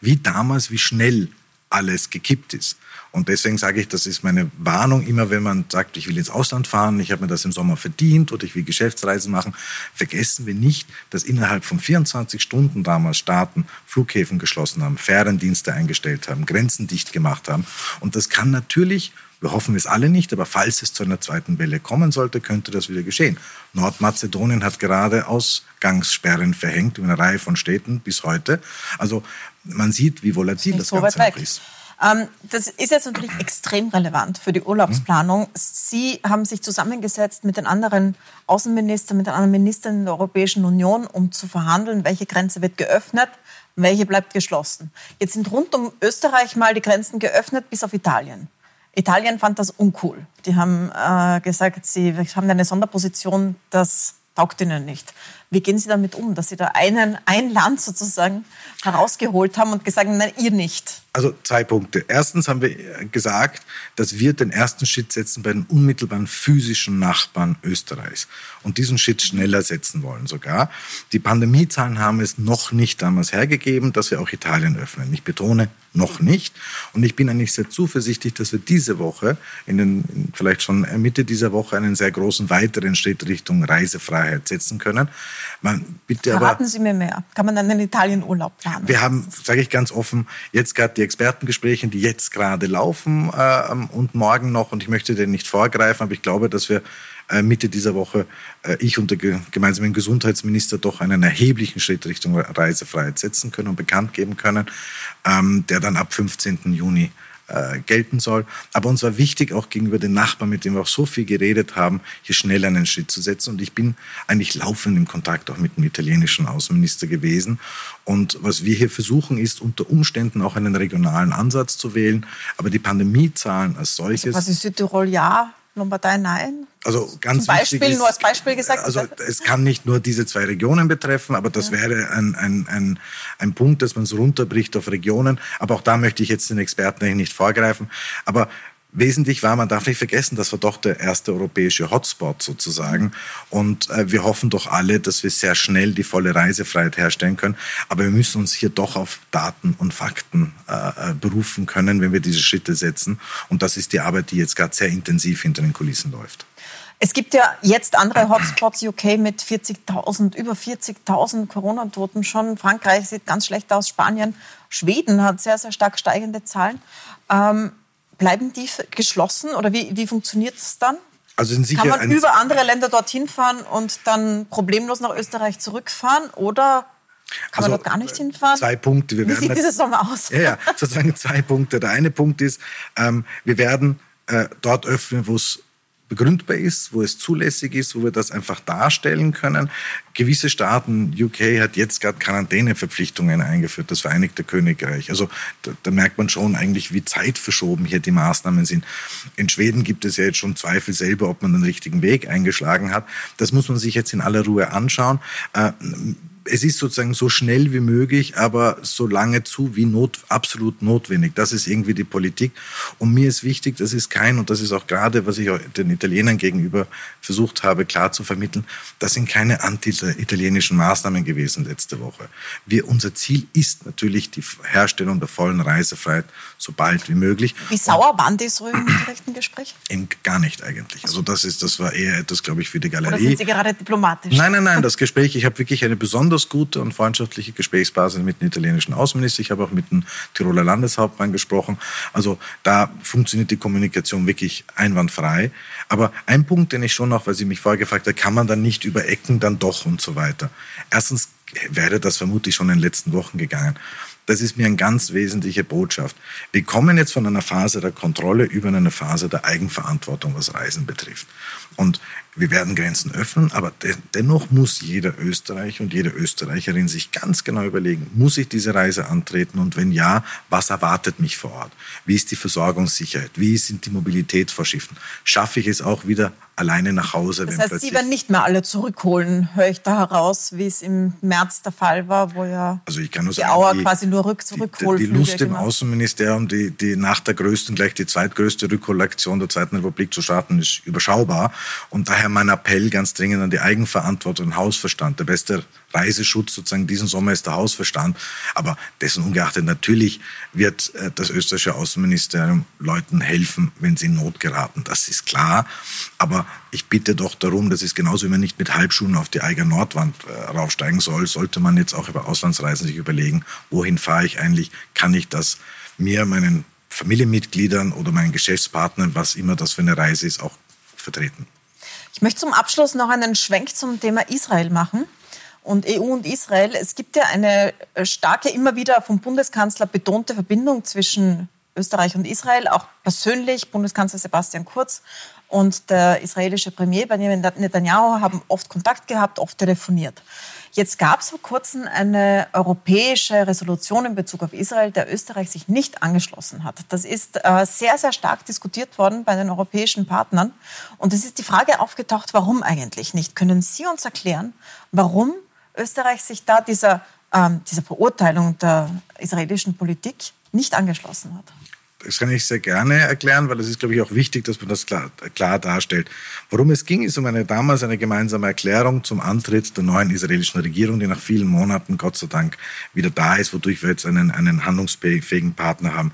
Wie damals, wie schnell alles gekippt ist. Und deswegen sage ich, das ist meine Warnung, immer wenn man sagt, ich will ins Ausland fahren, ich habe mir das im Sommer verdient oder ich will Geschäftsreisen machen, vergessen wir nicht, dass innerhalb von 24 Stunden damals Staaten Flughäfen geschlossen haben, Fährendienste eingestellt haben, Grenzen dicht gemacht haben. Und das kann natürlich wir hoffen es alle nicht, aber falls es zu einer zweiten Welle kommen sollte, könnte das wieder geschehen. Nordmazedonien hat gerade Ausgangssperren verhängt in einer Reihe von Städten bis heute. Also man sieht, wie volatil das, das Ganze noch ist. Ähm, das ist jetzt natürlich extrem relevant für die Urlaubsplanung. Sie haben sich zusammengesetzt mit den anderen Außenministern, mit den anderen Ministern der Europäischen Union, um zu verhandeln, welche Grenze wird geöffnet, welche bleibt geschlossen. Jetzt sind rund um Österreich mal die Grenzen geöffnet bis auf Italien. Italien fand das uncool. Die haben äh, gesagt, sie haben eine Sonderposition, das taugt ihnen nicht. Wie gehen Sie damit um, dass Sie da einen, ein Land sozusagen herausgeholt haben und gesagt, nein, ihr nicht? Also zwei Punkte. Erstens haben wir gesagt, dass wir den ersten Schritt setzen bei den unmittelbaren physischen Nachbarn Österreichs und diesen Schritt schneller setzen wollen sogar. Die Pandemiezahlen haben es noch nicht damals hergegeben, dass wir auch Italien öffnen. Ich betone, noch nicht. Und ich bin eigentlich sehr zuversichtlich, dass wir diese Woche, in den, vielleicht schon Mitte dieser Woche, einen sehr großen weiteren Schritt Richtung Reisefreiheit setzen können. Man, bitte Verraten aber, Sie mir mehr. Kann man dann in Italien Urlaub planen? Wir haben, sage ich ganz offen, jetzt gerade die Expertengespräche, die jetzt gerade laufen äh, und morgen noch. Und ich möchte denen nicht vorgreifen, aber ich glaube, dass wir äh, Mitte dieser Woche äh, ich und der gemeinsame Gesundheitsminister doch einen erheblichen Schritt Richtung Reisefreiheit setzen können und bekannt geben können, ähm, der dann ab 15. Juni äh, gelten soll. Aber uns war wichtig, auch gegenüber den Nachbarn, mit denen wir auch so viel geredet haben, hier schnell einen Schritt zu setzen. Und ich bin eigentlich laufend im Kontakt auch mit dem italienischen Außenminister gewesen. Und was wir hier versuchen, ist unter Umständen auch einen regionalen Ansatz zu wählen. Aber die Pandemiezahlen als solches. Also was Südtirol ja? Lombardei nein? Also ganz Zum Beispiel, ist, nur als Beispiel gesagt. Also es kann nicht nur diese zwei Regionen betreffen, aber das ja. wäre ein, ein, ein, ein Punkt, dass man es runterbricht auf Regionen. Aber auch da möchte ich jetzt den Experten nicht vorgreifen. Aber Wesentlich war, man darf nicht vergessen, das war doch der erste europäische Hotspot sozusagen. Und äh, wir hoffen doch alle, dass wir sehr schnell die volle Reisefreiheit herstellen können. Aber wir müssen uns hier doch auf Daten und Fakten äh, äh berufen können, wenn wir diese Schritte setzen. Und das ist die Arbeit, die jetzt gerade sehr intensiv hinter den Kulissen läuft. Es gibt ja jetzt andere Hotspots, UK mit 40.000, über 40.000 Corona-Toten schon. Frankreich sieht ganz schlecht aus, Spanien, Schweden hat sehr, sehr stark steigende Zahlen. Ähm, Bleiben die geschlossen oder wie, wie funktioniert es dann? Also Kann man über andere Länder dorthin fahren und dann problemlos nach Österreich zurückfahren oder kann also, man dort gar nicht hinfahren? Zwei Punkte. Wir Wie sieht dieser Sommer aus? Ja, ja, sozusagen zwei Punkte. Der eine Punkt ist, ähm, wir werden äh, dort öffnen, wo es begründbar ist, wo es zulässig ist, wo wir das einfach darstellen können. Gewisse Staaten, UK hat jetzt gerade Quarantäneverpflichtungen eingeführt, das Vereinigte Königreich. Also da, da, merkt man schon eigentlich, wie zeitverschoben hier die Maßnahmen sind. In Schweden gibt es ja jetzt schon Zweifel selber, ob man den richtigen Weg eingeschlagen hat. Das muss man sich jetzt in aller Ruhe anschauen. Äh, es ist sozusagen so schnell wie möglich, aber so lange zu wie not, absolut notwendig. Das ist irgendwie die Politik. Und mir ist wichtig, das ist kein, und das ist auch gerade, was ich den Italienern gegenüber versucht habe, klar zu vermitteln, das sind keine anti-italienischen Maßnahmen gewesen letzte Woche. Wir, unser Ziel ist natürlich die Herstellung der vollen Reisefreiheit so bald wie möglich. Wie sauer waren die so im direkten Gespräch? Eben gar nicht eigentlich. Also das ist, das war eher etwas, glaube ich, für die Galerie. Oder sind Sie gerade diplomatisch? Nein, nein, nein, das Gespräch, ich habe wirklich eine besondere besonders gute und freundschaftliche Gesprächsbasis mit dem italienischen Außenminister. Ich habe auch mit dem Tiroler Landeshauptmann gesprochen. Also da funktioniert die Kommunikation wirklich einwandfrei. Aber ein Punkt, den ich schon noch, weil Sie mich vorher gefragt haben, kann man dann nicht über Ecken dann doch und so weiter. Erstens wäre das vermutlich schon in den letzten Wochen gegangen. Das ist mir eine ganz wesentliche Botschaft. Wir kommen jetzt von einer Phase der Kontrolle über eine Phase der Eigenverantwortung, was Reisen betrifft. Und wir werden Grenzen öffnen, aber de dennoch muss jeder Österreicher und jede Österreicherin sich ganz genau überlegen, muss ich diese Reise antreten und wenn ja, was erwartet mich vor Ort? Wie ist die Versorgungssicherheit? Wie sind die Mobilitätsvorschriften? Schaffe ich es auch wieder alleine nach Hause? Das heißt, Sie werden nicht mehr alle zurückholen, höre ich da heraus, wie es im März der Fall war, wo ja also ich kann nur die sagen, Auer quasi nur rück zurückholen. Die, die Lust im Außenministerium, die, die nach der größten gleich die zweitgrößte Rückholaktion der Zweiten Republik zu starten, ist überschaubar. Und daher mein Appell ganz dringend an die Eigenverantwortung und Hausverstand. Der beste Reiseschutz sozusagen diesen Sommer ist der Hausverstand. Aber dessen ungeachtet natürlich wird äh, das österreichische Außenministerium Leuten helfen, wenn sie in Not geraten. Das ist klar. Aber ich bitte doch darum, das ist genauso, wie man nicht mit Halbschuhen auf die Eiger Nordwand äh, raufsteigen soll, sollte man jetzt auch über Auslandsreisen sich überlegen, wohin fahre ich eigentlich, kann ich das mir, meinen Familienmitgliedern oder meinen Geschäftspartnern, was immer das für eine Reise ist, auch vertreten. Ich möchte zum Abschluss noch einen Schwenk zum Thema Israel machen und EU und Israel. Es gibt ja eine äh, starke, immer wieder vom Bundeskanzler betonte Verbindung zwischen Österreich und Israel, auch persönlich. Bundeskanzler Sebastian Kurz und der israelische Premier Benjamin Netanyahu haben oft Kontakt gehabt, oft telefoniert. Jetzt gab es vor kurzem eine europäische Resolution in Bezug auf Israel, der Österreich sich nicht angeschlossen hat. Das ist äh, sehr, sehr stark diskutiert worden bei den europäischen Partnern. Und es ist die Frage aufgetaucht, warum eigentlich nicht? Können Sie uns erklären, warum Österreich sich da dieser, ähm, dieser Verurteilung der israelischen Politik nicht angeschlossen hat? Das kann ich sehr gerne erklären, weil es ist, glaube ich, auch wichtig, dass man das klar, klar, darstellt. Worum es ging, ist um eine damals eine gemeinsame Erklärung zum Antritt der neuen israelischen Regierung, die nach vielen Monaten Gott sei Dank wieder da ist, wodurch wir jetzt einen, einen handlungsfähigen Partner haben.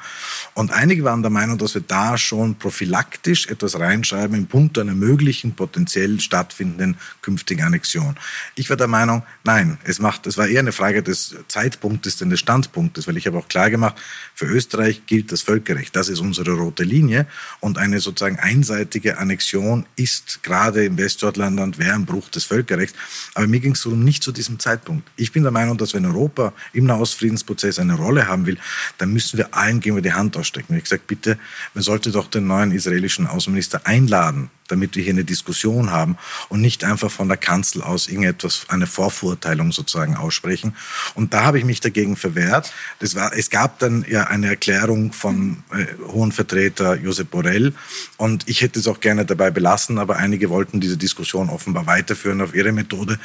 Und einige waren der Meinung, dass wir da schon prophylaktisch etwas reinschreiben im Punkt einer möglichen potenziell stattfindenden künftigen Annexion. Ich war der Meinung, nein, es macht, es war eher eine Frage des Zeitpunktes, denn des Standpunktes, weil ich habe auch klar gemacht, für Österreich gilt das Völkerrecht Völkerrecht. Das ist unsere rote Linie. Und eine sozusagen einseitige Annexion ist gerade im Westjortland wäre ein Bruch des Völkerrechts. Aber mir ging es darum, nicht zu diesem Zeitpunkt. Ich bin der Meinung, dass wenn Europa im Nahostfriedensprozess eine Rolle haben will, dann müssen wir allen gegen die Hand ausstrecken. Ich gesagt, bitte, man sollte doch den neuen israelischen Außenminister einladen, damit wir hier eine Diskussion haben und nicht einfach von der Kanzel aus irgendetwas, eine Vorverurteilung sozusagen aussprechen. Und da habe ich mich dagegen verwehrt. Das war, es gab dann ja eine Erklärung von hohen Vertreter Josep Borrell und ich hätte es auch gerne dabei belassen, aber einige wollten diese Diskussion offenbar weiterführen auf ihre Methode.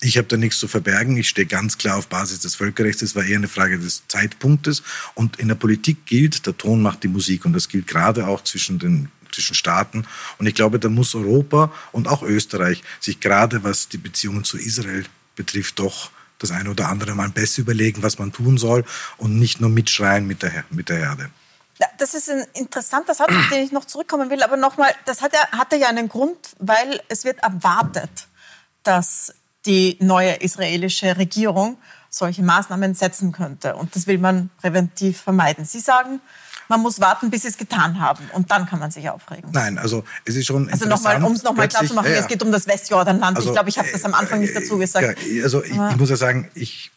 Ich habe da nichts zu verbergen. Ich stehe ganz klar auf Basis des Völkerrechts. Es war eher eine Frage des Zeitpunktes. Und in der Politik gilt, der Ton macht die Musik. Und das gilt gerade auch zwischen den zwischen Staaten. Und ich glaube, da muss Europa und auch Österreich sich gerade, was die Beziehungen zu Israel betrifft, doch das eine oder andere mal besser überlegen, was man tun soll und nicht nur mitschreien mit der, mit der Herde. Das ist ein interessanter Satz, auf den ich noch zurückkommen will. Aber nochmal, das hat ja, hatte ja einen Grund, weil es wird erwartet, dass die neue israelische Regierung solche Maßnahmen setzen könnte. Und das will man präventiv vermeiden. Sie sagen, man muss warten, bis sie es getan haben. Und dann kann man sich aufregen. Nein, also es ist schon Also nochmal, um es nochmal klar zu machen, ja, es geht um das Westjordanland. Also, ich glaube, ich habe das am Anfang nicht dazu gesagt. Ja, also ich, ich, muss ja sagen, ich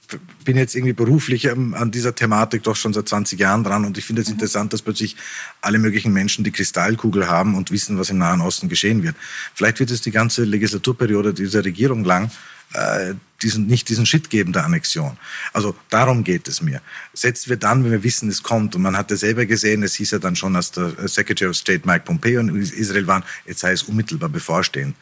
bin jetzt irgendwie beruflich an dieser Thematik doch schon seit 20 Jahren dran und ich finde es mhm. interessant, dass plötzlich alle möglichen Menschen die Kristallkugel haben und wissen, was im Nahen Osten geschehen wird. Vielleicht wird es die ganze Legislaturperiode dieser Regierung lang äh, diesen, nicht diesen Shit geben der Annexion. Also darum geht es mir. Setzen wir dann, wenn wir wissen, es kommt, und man hat ja selber gesehen, es hieß ja dann schon, als der Secretary of State Mike Pompeo in Israel waren, jetzt sei es unmittelbar bevorstehend.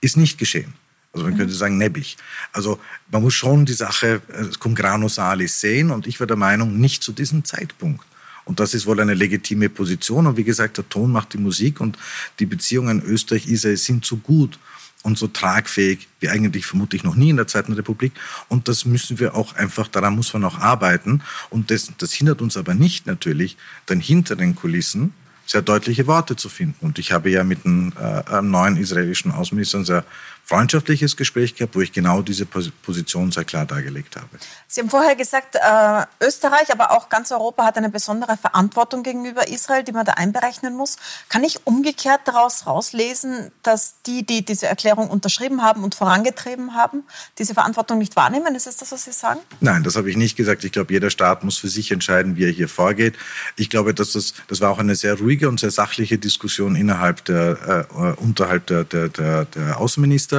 Ist nicht geschehen. Also man mhm. könnte sagen, nebbig. Also man muss schon die Sache äh, cum grano salis sehen und ich war der Meinung, nicht zu diesem Zeitpunkt. Und das ist wohl eine legitime Position. Und wie gesagt, der Ton macht die Musik und die Beziehungen Österreich-Israel sind so gut und so tragfähig wie eigentlich vermutlich noch nie in der Zweiten Republik. Und das müssen wir auch einfach, daran muss man auch arbeiten. Und das, das hindert uns aber nicht natürlich, dann hinter den Kulissen sehr deutliche Worte zu finden. Und ich habe ja mit dem äh, neuen israelischen Außenminister sehr freundschaftliches Gespräch gehabt, wo ich genau diese Position sehr klar dargelegt habe. Sie haben vorher gesagt, äh, Österreich, aber auch ganz Europa hat eine besondere Verantwortung gegenüber Israel, die man da einberechnen muss. Kann ich umgekehrt daraus rauslesen, dass die, die diese Erklärung unterschrieben haben und vorangetrieben haben, diese Verantwortung nicht wahrnehmen? Ist es das, was Sie sagen? Nein, das habe ich nicht gesagt. Ich glaube, jeder Staat muss für sich entscheiden, wie er hier vorgeht. Ich glaube, dass das, das war auch eine sehr ruhige und sehr sachliche Diskussion innerhalb der, äh, unterhalb der, der, der, der Außenminister.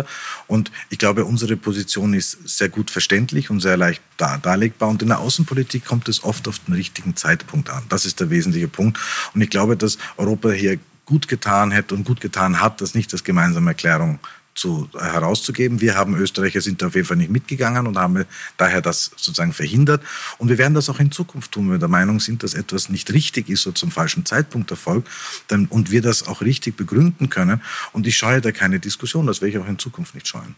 Und ich glaube, unsere Position ist sehr gut verständlich und sehr leicht dar darlegbar. Und in der Außenpolitik kommt es oft auf den richtigen Zeitpunkt an. Das ist der wesentliche Punkt. Und ich glaube, dass Europa hier gut getan hätte und gut getan hat, dass nicht das gemeinsame Erklärung zu, äh, herauszugeben. Wir haben Österreicher sind da auf jeden Fall nicht mitgegangen und haben daher das sozusagen verhindert. Und wir werden das auch in Zukunft tun, wenn wir der Meinung sind, dass etwas nicht richtig ist oder zum falschen Zeitpunkt erfolgt dann, und wir das auch richtig begründen können. Und ich scheue da keine Diskussion, das werde ich auch in Zukunft nicht scheuen.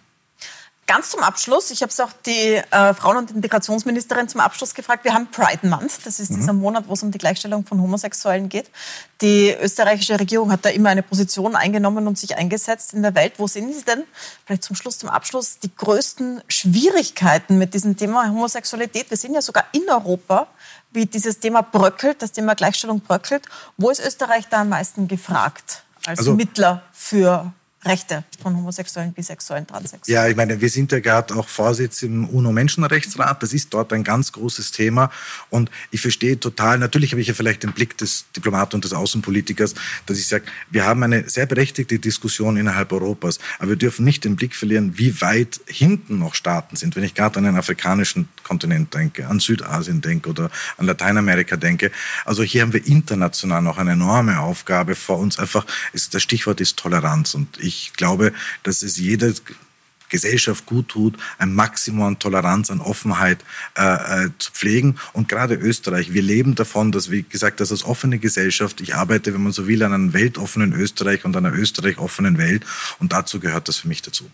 Ganz zum Abschluss, ich habe es auch die äh, Frauen- und Integrationsministerin zum Abschluss gefragt. Wir haben Pride Month, das ist mhm. dieser Monat, wo es um die Gleichstellung von Homosexuellen geht. Die österreichische Regierung hat da immer eine Position eingenommen und sich eingesetzt in der Welt. Wo sehen Sie denn, vielleicht zum Schluss, zum Abschluss, die größten Schwierigkeiten mit diesem Thema Homosexualität? Wir sehen ja sogar in Europa, wie dieses Thema bröckelt, das Thema Gleichstellung bröckelt. Wo ist Österreich da am meisten gefragt als also, Mittler für Rechte von Homosexuellen, Bisexuellen, Transsexuellen. Ja, ich meine, wir sind ja gerade auch Vorsitz im UNO-Menschenrechtsrat. Das ist dort ein ganz großes Thema. Und ich verstehe total, natürlich habe ich ja vielleicht den Blick des Diplomaten und des Außenpolitikers, dass ich sage, wir haben eine sehr berechtigte Diskussion innerhalb Europas. Aber wir dürfen nicht den Blick verlieren, wie weit hinten noch Staaten sind. Wenn ich gerade an den afrikanischen Kontinent denke, an Südasien denke oder an Lateinamerika denke. Also hier haben wir international noch eine enorme Aufgabe vor uns. Einfach, ist, das Stichwort ist Toleranz. Und ich ich glaube, dass es jeder Gesellschaft gut tut, ein Maximum an Toleranz, an Offenheit äh, äh, zu pflegen. Und gerade Österreich, wir leben davon, dass, wie gesagt, das als offene Gesellschaft, ich arbeite, wenn man so will, an einem weltoffenen Österreich und einer Österreich offenen Welt. Und dazu gehört das für mich dazu.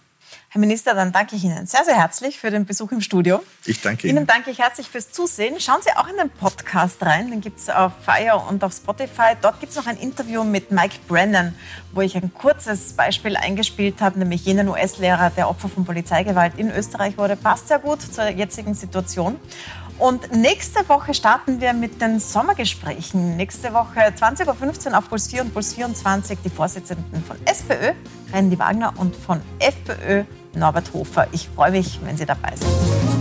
Herr Minister, dann danke ich Ihnen sehr, sehr herzlich für den Besuch im Studio. Ich danke Ihnen. Ihnen danke ich herzlich fürs Zusehen. Schauen Sie auch in den Podcast rein, den gibt es auf Fire und auf Spotify. Dort gibt es noch ein Interview mit Mike Brennan, wo ich ein kurzes Beispiel eingespielt habe, nämlich jenen US-Lehrer, der Opfer von Polizeigewalt in Österreich wurde. Passt sehr gut zur jetzigen Situation. Und nächste Woche starten wir mit den Sommergesprächen. Nächste Woche 20.15 Uhr auf Puls 4 und Puls 24 die Vorsitzenden von SPÖ, Randy Wagner, und von FPÖ, Norbert Hofer. Ich freue mich, wenn Sie dabei sind.